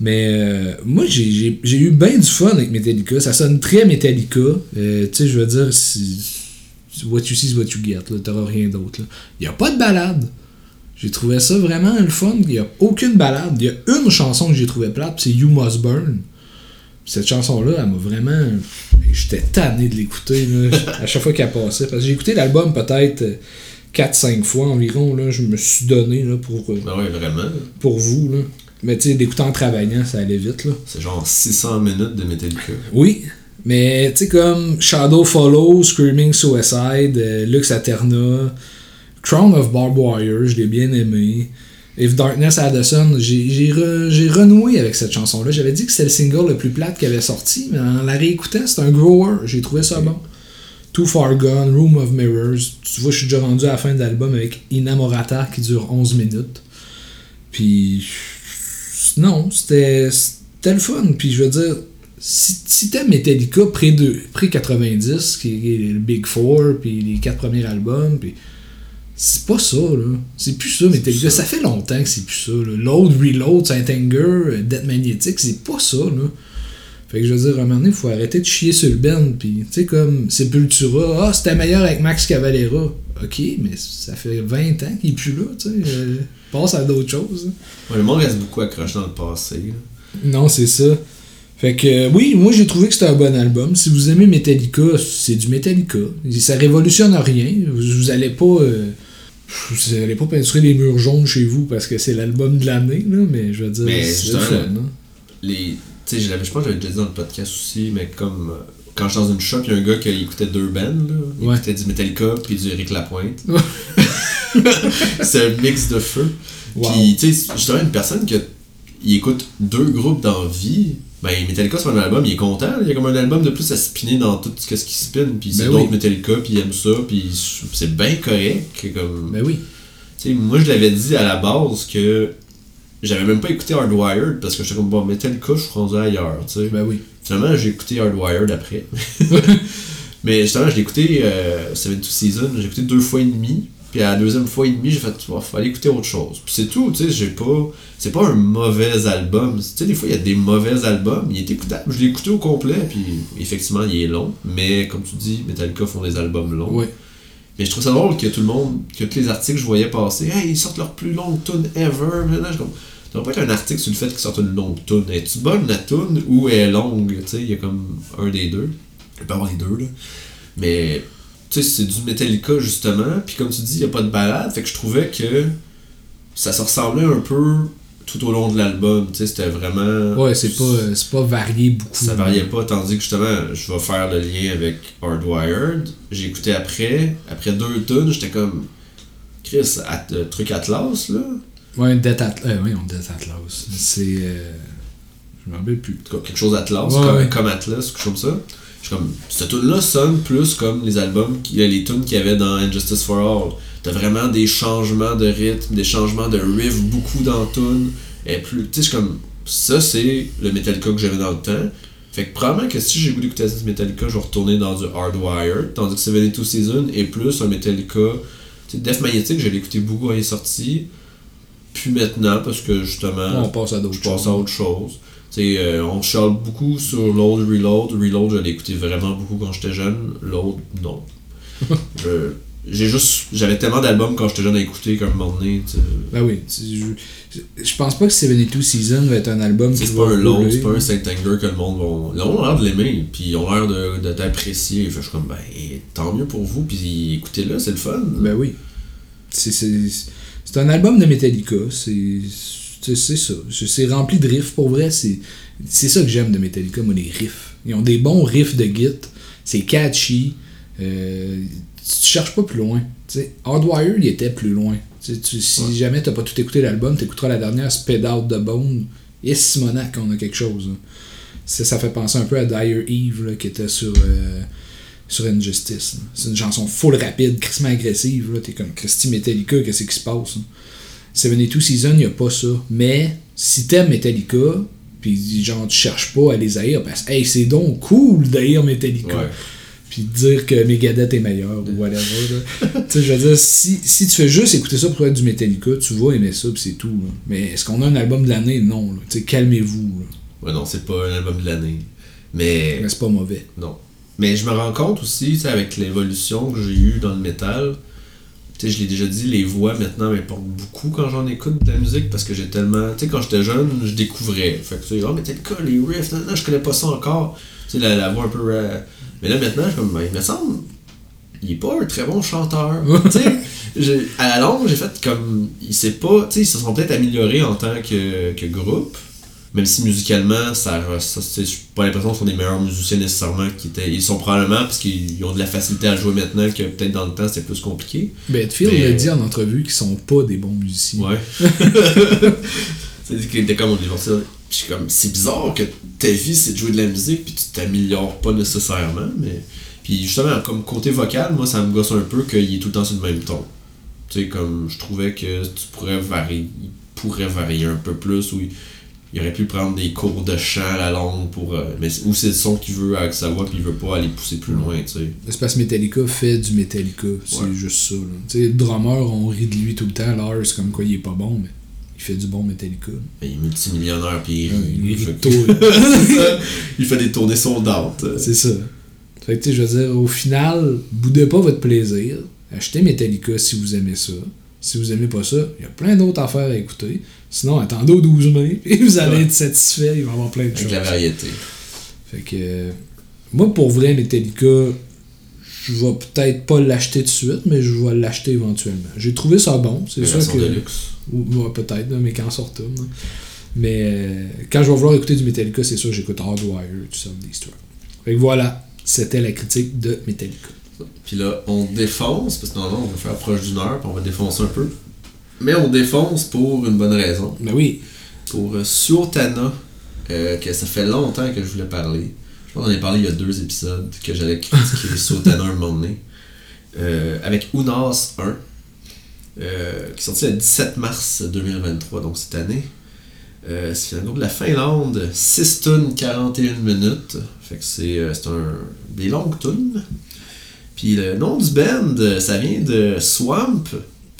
A: Mais euh, moi, j'ai- j'ai j'ai eu bien du fun avec Metallica. Ça sonne très Metallica. Euh, tu sais, je veux dire, si, what you see is what you get. là. T'auras rien d'autre. Il n'y a pas de balade. J'ai trouvé ça vraiment le fun. Il n'y a aucune balade. Il y a une chanson que j'ai trouvé plate, c'est You Must Burn. Cette chanson-là, elle m'a vraiment. J'étais tanné de l'écouter à chaque fois qu'elle passait. Parce que j'ai écouté l'album peut-être euh, 4-5 fois environ. Là, je me suis donné là, pour, euh,
B: Ben ouais, vraiment.
A: pour vous. Là. Mais tu sais, d'écouter en travaillant, ça allait vite. Là.
B: C'est genre 600 minutes de Metallica.
A: Oui, mais tu sais, comme Shadow Follow, Screaming Suicide, euh, Lux Aterna, Crown of Barbed Wire, je l'ai bien aimé. If Darkness Had a Sun, j'ai j'ai re- j'ai renoué avec cette chanson-là. J'avais dit que c'était le single le plus plate qui avait sorti, mais en la réécoutant, c'est un grower. J'ai trouvé ça bon. Too Far Gone, Room of Mirrors. Tu vois, je suis déjà rendu à la fin de l'album avec Inamorata qui dure 11 minutes. Puis, non, c'était c'était le fun. Puis, je veux dire, si, si t'aimes Metallica près de près 90, qui est le Big Four, puis les quatre premiers albums, puis c'est pas ça, là. C'est plus ça, Metallica.
B: ça.
A: Ça. fait longtemps que c'est plus ça, là. Load, Reload, Saint Anger, Death Magnetic, c'est pas ça, là. Fait que je veux dire, à un moment donné, il faut arrêter de chier sur le band, puis tu sais, comme Sepultura, ah, c'était meilleur avec Max Cavalera. Ok, mais ça fait 20 ans qu'il est plus là, tu sais. euh, passe à d'autres choses.
B: Ouais, le monde reste beaucoup accroché dans le passé. là.
A: Non, c'est ça. Fait que euh, oui, moi j'ai trouvé que c'était un bon album. Si vous aimez Metallica, c'est du Metallica. Ça révolutionne rien. Vous, vous allez pas. euh, vous allez pas peinturer les murs jaunes chez vous parce que c'est l'album de l'année, là, mais je veux dire, c'est le fun. hein.
B: Les, tu sais, je pense que j'avais déjà dit dans le podcast aussi, mais comme euh, quand je suis dans une shop, il y a un gars qui écoutait deux bands. Là. Il
A: Ouais.
B: écoutait du Metallica puis du Eric Lapointe. c'est un mix de feu.
A: Wow.
B: Puis, tu sais, justement, une personne qui écoute deux groupes dans vie, ben Metallica, c'est un album, il est content. Il y a comme un album de plus à spinner dans tout ce qui spin. Puis c'est
A: Ben
B: d'autres
A: oui.
B: Metallica, puis il aime ça, puis c'est bien correct. Comme...
A: Ben oui.
B: Moi, je l'avais dit à la base que j'avais même pas écouté Hardwired parce que j'étais comme, bon, Metallica, je suis rendu ailleurs, tu sais.
A: Ben oui.
B: Finalement, j'ai écouté Hardwired après. Mais justement, je l'ai écouté, euh, Seven to Season, j'ai écouté deux fois et demi. Puis à la deuxième fois et demie, j'ai fait, il faut aller écouter autre chose. Puis c'est tout, tu sais, j'ai pas. C'est pas un mauvais album. Tu sais, des fois, il y a des mauvais albums. Il est écoutable. Je l'ai écouté au complet, puis effectivement, il est long. Mais comme tu dis, Metallica font des albums longs.
A: Ouais.
B: Mais je trouve ça drôle que tout le monde, que tous les articles que je voyais passer, hey, ils sortent leur plus longue tune ever. Là, je comme, ça devrait pas être un article sur le fait qu'ils sortent une longue tune. Es-tu bonne la tune ou est longue? Tu sais, il y a comme un des deux. Il peut y avoir les deux, là. Mais, tu sais, c'est du Metallica, justement. Puis comme tu dis, il n'y a pas de balade. Fait que je trouvais que ça se ressemblait un peu tout au long de l'album. Tu sais, c'était vraiment.
A: Ouais, c'est pas, euh, c'est pas varié beaucoup.
B: Ça variait pas, tandis que justement, je vais faire le lien avec Hardwired. J'ai écouté après, après deux tunes, j'étais comme. Chris, at- le truc Atlas, là.
A: Ouais, Death Atlas. Euh, oui, on Death Atlas. C'est. euh, Je me rappelle plus.
B: Quelque chose Atlas,
A: Ouais,
B: comme,
A: ouais.
B: comme Atlas, quelque chose comme ça. Je suis comme, cette tune-là sonne plus comme les albums, les tunes qu'il y avait dans Injustice for All. T'as vraiment des changements de rythme, des changements de riff beaucoup dans tune. Et plus, tu sais, comme, ça c'est le Metallica que j'avais dans le temps. Fait que probablement que si j'ai le goût d'écouter du Metallica, je vais retourner dans du Hardwire, tandis que 72 Season est plus un Metallica. Tu sais, Death Magnetic, je l'ai écouté beaucoup quand il est sorti. Puis maintenant, parce que justement.
A: on passe à d'autres
B: Je passe à autre chose. Sais, euh, on chiale beaucoup sur Load Reload. Reload, je l'ai écouté vraiment beaucoup quand j'étais jeune. Load, non. Je- j'ai juste. J'avais tellement d'albums quand j'étais jeune à écouter qu'à un moment donné, tu
A: Ben oui. Je, je- pense pas que 72 Season va être un album
B: c'est pas un Load,
A: rouler.
B: c'est pas un Saint Anger que le monde va. Le monde a l'air de l'aimer, puis ils ont l'air de, de t'apprécier. Je suis comme, ben, tant mieux pour vous, puis écoutez-le, c'est le fun.
A: Ben oui. C'est un album de Metallica. C'est, c'est, c'est ça. C'est rempli de riffs. Pour vrai, c'est, ça que j'aime de Metallica, moi, les riffs. Ils ont des bons riffs de git. C'est catchy. Euh, tu cherches pas plus loin. Hardwire, il était plus loin. Tu- si
B: Ouais.
A: jamais t'as pas tout écouté l'album, t'écouteras la dernière Sped Out the Bone. Et Simonac, on a quelque chose. là. Ça, ça fait penser un peu à Dire Eve là, qui était sur, euh, sur Injustice. C'est une chanson full rapide, crissement agressive. là. T'es comme Christy Metallica, qu'est-ce qui se passe? là? 72 Season, y a pas ça. Mais si t'aimes Metallica, puis genre tu cherches pas à les haïr, parce que hey, c'est donc cool d'haïr Metallica.
B: Ouais.
A: Puis de dire que Megadeth est meilleur ou whatever. tu sais, je veux dire, si, si tu fais juste écouter ça pour être du Metallica, tu vas aimer ça, puis c'est tout. là. Mais est-ce qu'on a un album de l'année? Non. là. Tu sais, calmez-vous.
B: Ouais, non, c'est pas un album de l'année. Mais.
A: Mais c'est pas mauvais.
B: Non. Mais je me rends compte aussi, avec l'évolution que j'ai eue dans le métal, sais, je l'ai déjà dit, les voix maintenant m'importent beaucoup quand j'en écoute de la musique parce que j'ai tellement. Tu sais, quand j'étais jeune, je découvrais. Fait que tu sais, oh, mais tel cas, les riffs, non, non, je connais pas ça encore. Tu sais, la, la voix un peu. euh, Mais là maintenant, je suis comme, ben, il me semble, il est pas un très bon chanteur. tu sais, à la longue, j'ai fait comme. Il sait pas. Tu sais, ils se sont peut-être améliorés en tant que, que groupe. Même si musicalement, ça, ça j'ai pas l'impression qu'ils sont des meilleurs musiciens nécessairement. Qui étaient, ils sont probablement parce qu'ils ont de la facilité à jouer maintenant que peut-être dans le temps c'était plus compliqué.
A: Bedfield
B: Mais-
A: a dit en entrevue qu'ils sont pas des bons musiciens.
B: Ouais. c'est était comme on. Je comme, c'est bizarre que ta vie c'est de jouer de la musique puis tu t'améliores pas nécessairement. mais Puis justement, comme côté vocal, moi ça me gosse un peu qu'il est tout le temps sur le même ton. Tu sais, comme je trouvais que tu pourrais varier, il pourrait varier un peu plus ou il, il aurait pu prendre des cours de chant à la longue pour. euh, mais ou c'est le son qu'il veut avec sa voix puis il veut pas aller pousser plus loin, tu sais.
A: Que Metallica fait du Metallica. C'est
B: Ouais.
A: juste ça. Tu sais, le drummer, on rit de lui tout le temps. Lars, comme quoi il est pas bon, mais il fait du bon Metallica.
B: Mais il est multimillionnaire puis il,
A: Ouais, il
B: il
A: rit
B: fait, ça. il fait des tournées sold out. euh.
A: C'est ça. Fait que, tu sais, je veux dire, au final, boudez pas votre plaisir. Achetez Metallica si vous aimez ça. Si vous aimez pas ça, il y a plein d'autres affaires à écouter. Sinon, attendez au 12 mai et vous allez
B: Ouais.
A: être satisfait. Il va y avoir plein de
B: Avec
A: choses.
B: la variété.
A: Fait que, euh, moi, pour vrai, Metallica, je vais peut-être pas l'acheter tout de suite, mais je vais l'acheter éventuellement. J'ai trouvé ça bon. C'est sûr que.
B: de luxe.
A: Ou, ouais, peut-être, mais quand ça retourne. là. Mais euh, quand je vais vouloir écouter du Metallica, c'est sûr que j'écoute Hardwire, tout ça, des histoires. Fait que voilà, c'était la critique de Metallica.
B: Puis là, on défonce, parce que normalement, on va faire proche d'une heure, puis on va défoncer un peu. Mais on défonce pour une bonne raison.
A: Ben oui,
B: Pour euh, Suotana, euh, que ça fait longtemps que je voulais parler. Je pense qu'on en a parlé il y a deux épisodes, que j'allais critiquer Suotana un moment donné. Euh, avec Unas 1, euh, qui est sorti le 17 mars 2023, donc cette année. C'est un groupe de la Finlande, 6 tonnes 41 minutes. Fait que c'est c'est un, des longues tunes. Puis le nom du band, ça vient de Swamp,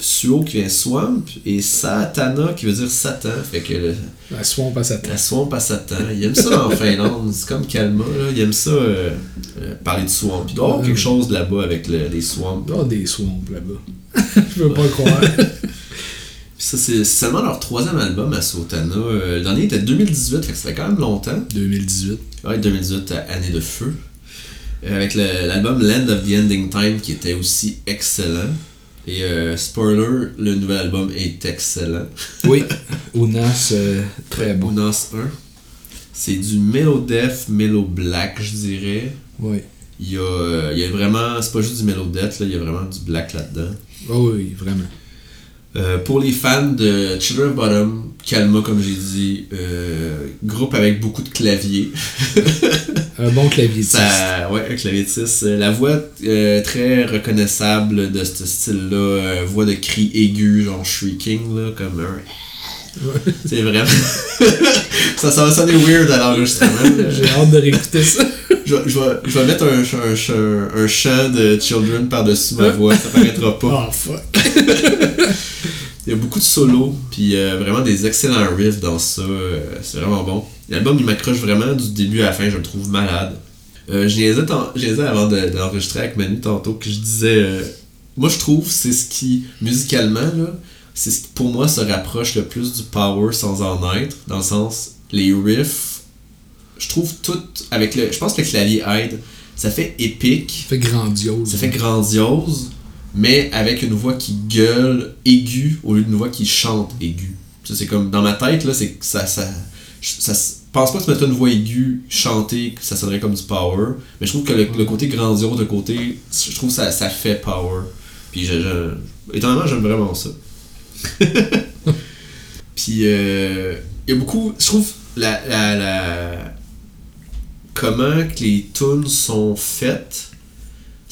B: Suo qui vient Swamp, et Satana qui veut dire Satan. Fait que le-
A: La swamp à Satan.
B: la Swamp à Satan. Il aime ça en Finlande, c'est comme Kalma, là. il aime ça euh, euh, parler de Swamp. Il doit y avoir quelque chose là-bas avec le- les Swamps.
A: Il doit y avoir des swamps là-bas. Je veux pas le croire.
B: Ça, c'est seulement leur troisième album à Sotana. Euh, le dernier était 2018, fait que ça fait quand même longtemps.
A: 2018.
B: Ouais, 2018, euh, année de feu. Avec l'album Land of the Ending Time qui était aussi excellent. Et euh, spoiler, le nouvel album est excellent.
A: Oui. Ounas, euh, très bon.
B: Unas 1. C'est du Mellow Death, Mellow Black, je dirais.
A: Oui.
B: Il y a, euh, il y a vraiment, c'est pas juste du Mellow Death, là, il y a vraiment du black là-dedans.
A: Oh oui, vraiment.
B: Euh, pour les fans de Children of Bottom, Calma, comme j'ai dit, euh, groupe avec beaucoup de claviers.
A: Un bon clavier
B: Ça, ouais, un claviétiste. Euh, La voix euh, très reconnaissable de ce style-là, euh, voix de cri aigu, genre shrieking, là, comme un. C'est vraiment. ça, ça va sonner weird à l'enregistrement.
A: J'ai hâte de réécouter ça.
B: je, vais- je vais, je vais mettre un, un, ch- un chant de Children par-dessus ma voix, ça paraîtra pas.
A: Oh fuck.
B: Il y a beaucoup de solos, puis euh, vraiment des excellents riffs dans ça. euh, c'est vraiment bon. L'album, il m'accroche vraiment du début à la fin, je le trouve malade. Euh, niaisais avant de, de l'enregistrer avec Manu tantôt que je disais. euh, moi, je trouve c'est ce qui, musicalement, là, c'est ce qui pour moi se rapproche le plus du power sans en être. Dans le sens, les riffs, je trouve tout avec le. Je pense que le clavier aide. Ça fait épique.
A: Ça fait grandiose.
B: Ça fait grandiose, mais avec une voix qui gueule aiguë au lieu d'une voix qui chante aiguë. Ça, c'est comme dans ma tête, là, c'est ça. ça ça, pense pas que tu une voix aiguë chantée, que ça sonnerait comme du power, mais je trouve que le, le côté grandiose, le côté. Je trouve que ça, ça fait power. Puis, étonnamment, j'aime vraiment ça. Puis, euh, il y a beaucoup. Je trouve la, la, la- comment que les tunes sont faites,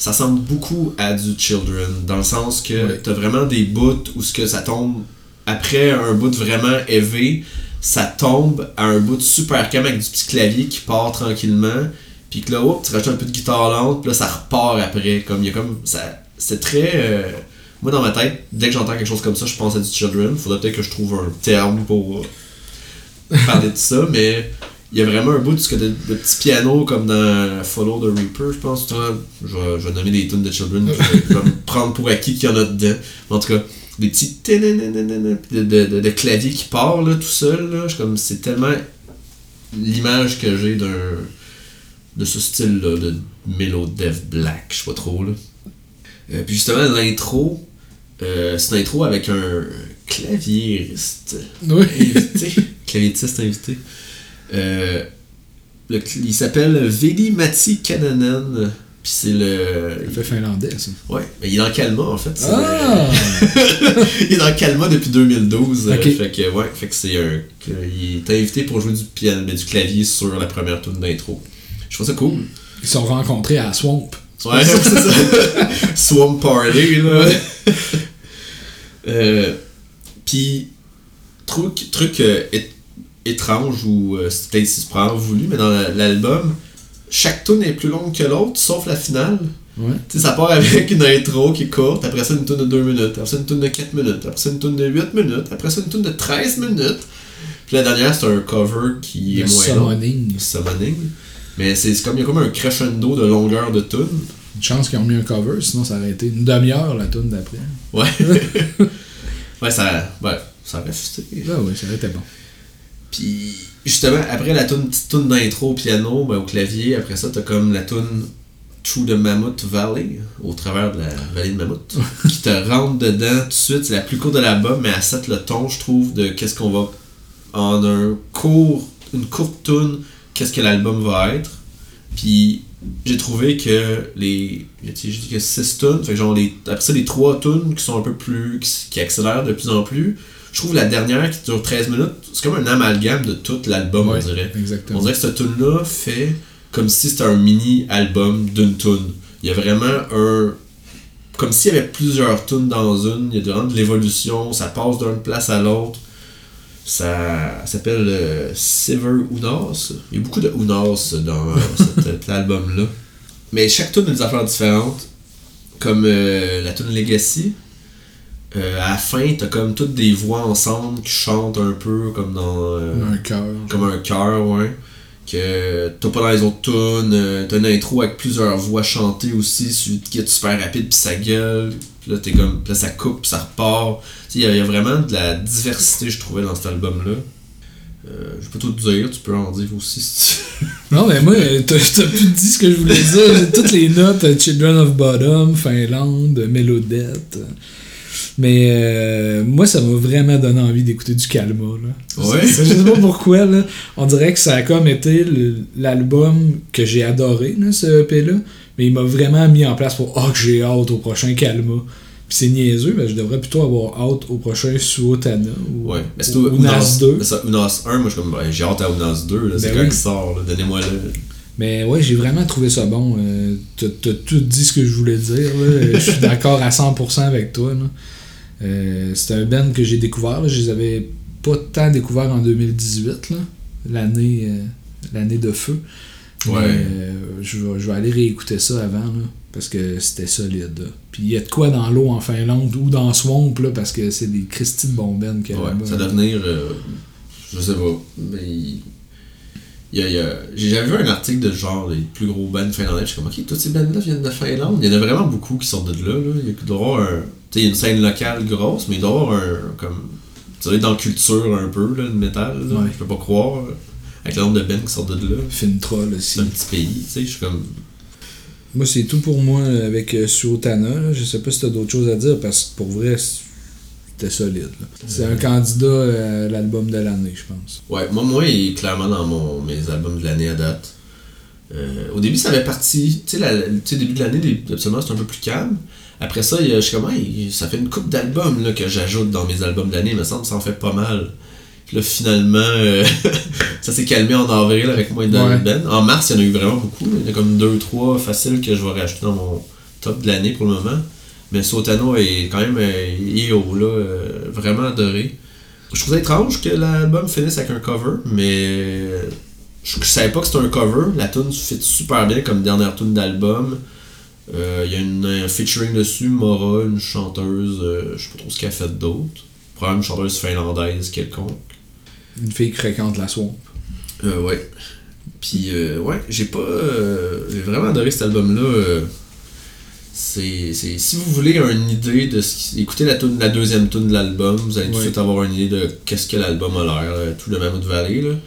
B: ça ressemble beaucoup à du Children, dans le sens que t'as vraiment des bouts où ce que ça tombe après un bout vraiment élevé, ça tombe à un bout super calme avec du petit clavier qui part tranquillement, puis que là, hop, tu rajoutes un peu de guitare lente, puis là, ça repart après, comme il y a comme ça, c'est très euh, moi dans ma tête, dès que j'entends quelque chose comme ça, je pense à du Children. Faudrait peut-être que je trouve un terme pour euh, parler de ça, mais il y a vraiment un bout de ce que de, de petits pianos comme dans Follow the Reaper, je pense. Je vais, je vais nommer des tunes de Children, je vais, me prendre pour acquis qu'il y en a dedans. En tout cas, des petits de, de, de, de clavier qui part là, tout seul. Là, Je comme c'est tellement l'image que j'ai d'un de ce style-là, de Mellow Death Black, je sais pas trop. Là. Euh, puis justement, l'intro, euh, c'est une intro avec un claviériste
A: Oui.
B: invité, claviériste invité. Euh, le il s'appelle Veli Matti Kananen. Puis c'est le.
A: Ça fait finlandais, ça.
B: Ouais, mais il est dans Kalma en fait.
A: Ah!
B: le- il est dans Kalma depuis 2012. euh,
A: Ok.
B: fait que, ouais, fait que c'est un. que il est invité pour jouer du piano, mais du clavier sur la première tune d'intro. Je trouve ça cool.
A: Ils se sont rencontrés à Swamp.
B: Ouais, c'est ça. Swamp Party, là. euh, Puis, truc, truc euh, étrange ou euh, c'est peut-être si c'est voulu, mais dans la- l'album, chaque tune est plus longue que l'autre, sauf la finale.
A: Ouais.
B: Tu sais, ça part avec une intro qui est courte, après ça une tune de 2 minutes, après ça une tune de 4 minutes, après ça une tune de 8 minutes, après ça une tune de 13 minutes. Puis la dernière, c'est un cover qui est moins long.
A: summoning.
B: Summoning. Mais c'est comme, il y a comme un crescendo de longueur de tune.
A: Une chance qu'ils ont mis un cover, sinon ça aurait été une demi-heure la tune d'après.
B: Ouais. ouais, ça, ouais, ça aurait fusté.
A: Ah oui, ça aurait été bon.
B: Puis, justement, après la tune, petite tune d'intro au piano, ben, au clavier, après ça, t'as comme la tune Through the Mammoth Valley, au travers de la vallée de Mammoth, qui te rentre dedans tout de suite. C'est la plus courte de l'album, mais elle set le ton, je trouve, de qu'est-ce qu'on va. En un court, une courte tune, qu'est-ce que l'album va être. Puis, j'ai trouvé que les. J'ai dit que 6 tunes, fait que genre, les, après ça, les 3 tunes qui sont un peu plus. qui accélèrent de plus en plus. Je trouve la dernière qui dure 13 minutes, c'est comme un amalgame de tout l'album,
A: Ouais,
B: on dirait.
A: Exactement.
B: On dirait que cette tune-là fait comme si c'était un mini-album d'une tune. Il y a vraiment un. Comme s'il y avait plusieurs tunes dans une, il y a vraiment de l'évolution, ça passe d'une place à l'autre. Ça s'appelle euh, Sever Unas. Il y a beaucoup de Unas dans euh, cet, cet album-là. Mais chaque tune a des affaires différentes. Comme euh, la tune Legacy. Euh, à la fin, t'as comme toutes des voix ensemble qui chantent un peu comme dans. euh,
A: Un cœur.
B: comme un chœur, ouais. Que t'as pas dans les autres tunes. euh, T'as une intro avec plusieurs voix chantées aussi, sur- qui est super rapide, puis ça gueule. Puis là, t'es comme, là, ça coupe, puis ça repart. Tu il y a- il y, a vraiment de la diversité, je trouvais, dans cet album-là. Je peux tout te dire, tu peux en dire aussi si tu
A: Non, mais moi, t'as plus dit ce que je voulais dire. J'ai toutes les notes Children of Bottom, Finlande, Mélodette. Mais euh, moi, ça m'a vraiment donné envie d'écouter du Calma. Là.
B: Ouais.
A: Je sais pas pourquoi. Là. On dirait que ça a comme été l'album que j'ai adoré, là, ce EP-là. Mais il m'a vraiment mis en place pour Oh, que j'ai hâte au prochain Calma. Puis c'est niaiseux, mais je devrais plutôt avoir hâte au prochain Suotana ou,
B: Ouais, mais
A: ou,
B: tout
A: ou Nas 2.
B: Mais ça, Unas 1, moi, ben, j'ai hâte à Unas 2, là, c'est
A: Ben
B: quand
A: oui.
B: il sort, donnez-moi le.
A: Mais ouais, j'ai vraiment trouvé ça bon. Euh, T'as tout dit ce que je voulais dire. Je suis d'accord à 100% avec toi. là. Euh, c'est un band que j'ai découvert. là. Je les avais pas tant découvert en 2018, là. l'année euh, l'année de feu.
B: Ouais.
A: euh, je, vais, je vais aller réécouter ça avant, là, parce que c'était solide. là. Puis il y a de quoi dans l'eau en Finlande ou dans Swamp, là, parce que c'est des Christy de qu'il y a
B: Ouais,
A: là-bas.
B: ça doit venir. je sais pas. Mais. Il, y a, il y a- j'ai jamais vu un article de genre les plus gros bands finlandais. Je suis comme, ok, toutes ces bands-là viennent de Finlande. Il y en a vraiment beaucoup qui sortent de là. là. Il y a- il doit y a une scène locale grosse, mais il doit y avoir un. Comme. Tu sais, dans la culture un peu, là, le métal. Là.
A: Ouais.
B: Je peux pas croire. Avec le nombre de bands qui sortent de là. C'est
A: aussi.
B: un petit pays, tu sais. Je suis comme.
A: Moi, c'est tout pour moi avec euh, Suotana. Je sais pas si t'as d'autres choses à dire parce que pour vrai, c'était solide. C'est un candidat euh, à l'album de l'année, je pense.
B: Ouais, moi, moi, il est clairement dans mon, mes albums de l'année à date. Euh, au début, ça avait parti. Tu sais, sais, début de l'année, absolument, c'est un peu plus calme. Après ça, je suis comme, Hey, ça fait une coupe d'albums là, que j'ajoute dans mes albums de l'année. Il me semble que ça en fait pas mal. Puis là, finalement, euh, ça s'est calmé en avril avec moi et Dan
A: Ouais.
B: Ben. En mars, il y en a eu vraiment beaucoup. Il y en a comme deux, trois faciles que je vais rajouter dans mon top de l'année pour le moment. Mais Sotano est quand même euh, haut, là, euh, vraiment adoré. Je trouvais étrange que l'album finisse avec un cover, mais je, je savais pas que c'était un cover. La tune fit super bien comme dernière tune d'album. Euh, Il y a une, un featuring dessus, Mora, une chanteuse, euh, je sais pas trop ce qu'elle a fait d'autre. Probablement une chanteuse finlandaise quelconque.
A: Une fille qui fréquente la swamp.
B: Euh, ouais. Puis, euh, ouais, j'ai pas. euh, j'ai vraiment adoré cet album-là. euh, c'est, si vous voulez une idée de ce qui- écoutez la, la deuxième tune de l'album, vous allez tout de
A: Ouais.
B: suite avoir une idée de qu'est-ce que l'album a l'air, tout le Mammoth Valley. Là.
A: De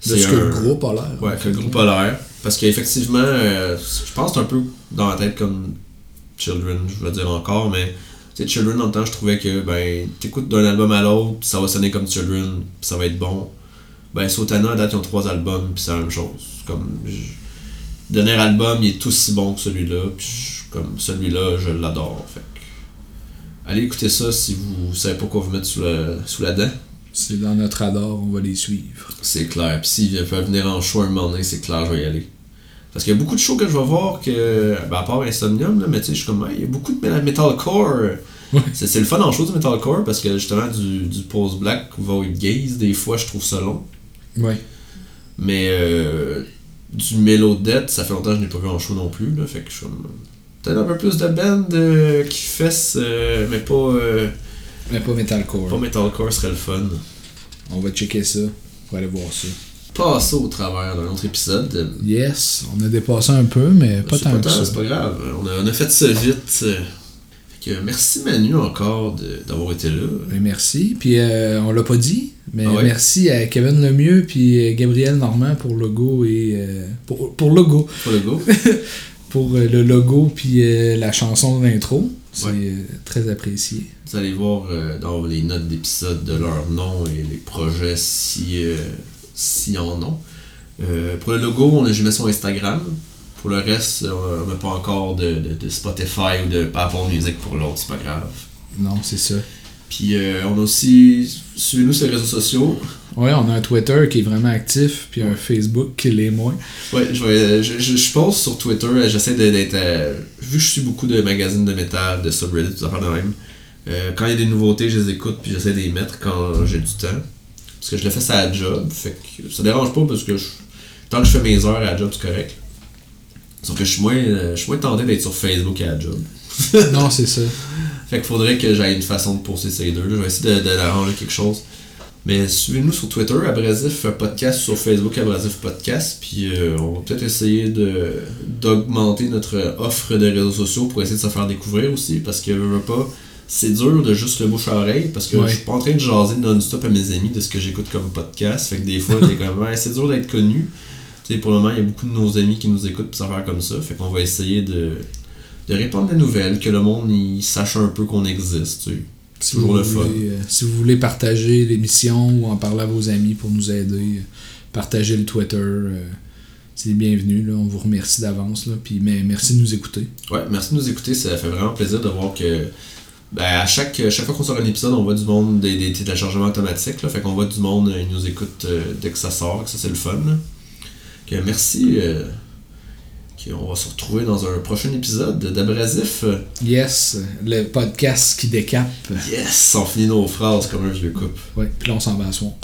B: C'est
A: ce que le
B: un-
A: groupe a l'air.
B: Ouais, que le groupe a l'air. Parce qu'effectivement, euh, je pense un peu dans la tête comme Children, je veux dire encore, mais Children, dans temps, je trouvais que ben, t'écoutes d'un album à l'autre, ça va sonner comme Children, puis ça va être bon. Ben, Sotana, à date, ils ont trois albums, puis c'est la même chose. Comme, le dernier album, il est aussi bon que celui-là, puis comme celui-là, je l'adore. Fait allez écouter ça si vous savez pas quoi vous mettre sous la, sous la dent.
A: C'est dans notre radar, on va les suivre.
B: C'est clair. Puis s'ils peuvent venir en show un moment donné, c'est clair, je vais y aller. Parce qu'il y a beaucoup de shows que je vais voir que. Ben, à part Insomnium, là, mais tu sais, je suis comme, il y a beaucoup de me- metalcore.
A: Ouais.
B: C'est c'est le fun en show du metalcore parce que justement, du, du post-black Void Gaze, des fois, je trouve ça long.
A: Ouais.
B: Mais euh, du Melodette, ça fait longtemps que je n'ai pas vu en show non plus. Là, fait que je suis. Peut-être un peu plus de band euh, qui fesse, euh, mais pas, euh,
A: Mais pas metalcore.
B: pas metalcore serait le fun.
A: On va checker ça pour aller voir ça.
B: Passer au travers d'un autre épisode.
A: Yes, on a dépassé un peu, mais pas tant que ça.
B: C'est pas grave. On a, on a fait ça vite. Fait que merci Manu encore d'avoir été là.
A: Ben, merci. Puis euh, on l'a pas dit, mais
B: Ah ouais?
A: merci à Kevin Lemieux puis euh, Gabriel Normand pour le logo et euh, pour, pour logo
B: Pour le go.
A: pour euh, le logo puis euh, la chanson d'intro. C'est
B: Ouais.
A: très apprécié.
B: Vous allez voir euh, dans les notes d'épisode de leur nom et les projets si, euh, si en ont. Euh, pour le logo, on a jamais son Instagram. Pour le reste, euh, on n'a pas encore de, de- de Spotify ou de Apple Music pour l'autre, c'est pas grave.
A: Non, c'est ça.
B: Puis euh, on a aussi. Suivez-nous sur les réseaux sociaux.
A: Ouais, on a un Twitter qui est vraiment actif, puis un Facebook qui l'est moins.
B: Ouais, je, vais- je, je, je poste sur Twitter, euh, j'essaie d'être. euh, vu que je suis beaucoup de magazines de métal, de subreddit, tout ça de même. euh, quand il y a des nouveautés, je les écoute puis j'essaie de les mettre quand j'ai du temps. Parce que je le fais ça à la job, fait que ça dérange pas parce que je- tant que je fais mes heures à la job, c'est correct. Sauf que je suis moins, euh, je suis moins tenté d'être sur Facebook à la job.
A: non, c'est ça.
B: Fait qu'il faudrait que j'aille une façon de poster ces deux. Je vais essayer de, de arranger quelque chose. Mais suivez-nous sur Twitter, Abrasif Podcast, sur Facebook, Abrasif Podcast. Puis euh, on va peut-être essayer de d'augmenter notre offre de réseaux sociaux pour essayer de se faire découvrir aussi. Parce que veux pas. C'est dur de juste le bouche à oreille parce que
A: Ouais.
B: je suis pas en train de jaser non-stop à mes amis de ce que j'écoute comme podcast. Fait que des fois, t'es comme, ouais, c'est dur d'être connu. Pour le moment, il y a beaucoup de nos amis qui nous écoutent pis ça faire comme ça. Fait qu'on va essayer de, de répandre la nouvelle, que le monde il sache un peu qu'on existe. Tu.
A: Si
B: Toujours
A: vous,
B: le fun.
A: voulez, euh, si vous voulez partager l'émission ou en parler à vos amis pour nous aider, euh, partagez le Twitter. euh, c'est bienvenu. Là. On vous remercie d'avance. Puis, mais merci de nous écouter.
B: Ouais, merci de nous écouter. Ça fait vraiment plaisir de voir que ben, à chaque, chaque fois qu'on sort un épisode, on voit du monde des, des téléchargements automatiques. Là, fait qu'on voit du monde, ils nous écoutent euh, dès que ça sort. que ça, c'est le fun. là. Que merci. euh, on va se retrouver dans un prochain épisode d'Abrasif.
A: Yes, le podcast qui décape.
B: Yes! On finit nos phrases comme un vieux couple.
A: Ouais, puis là, on s'en va à.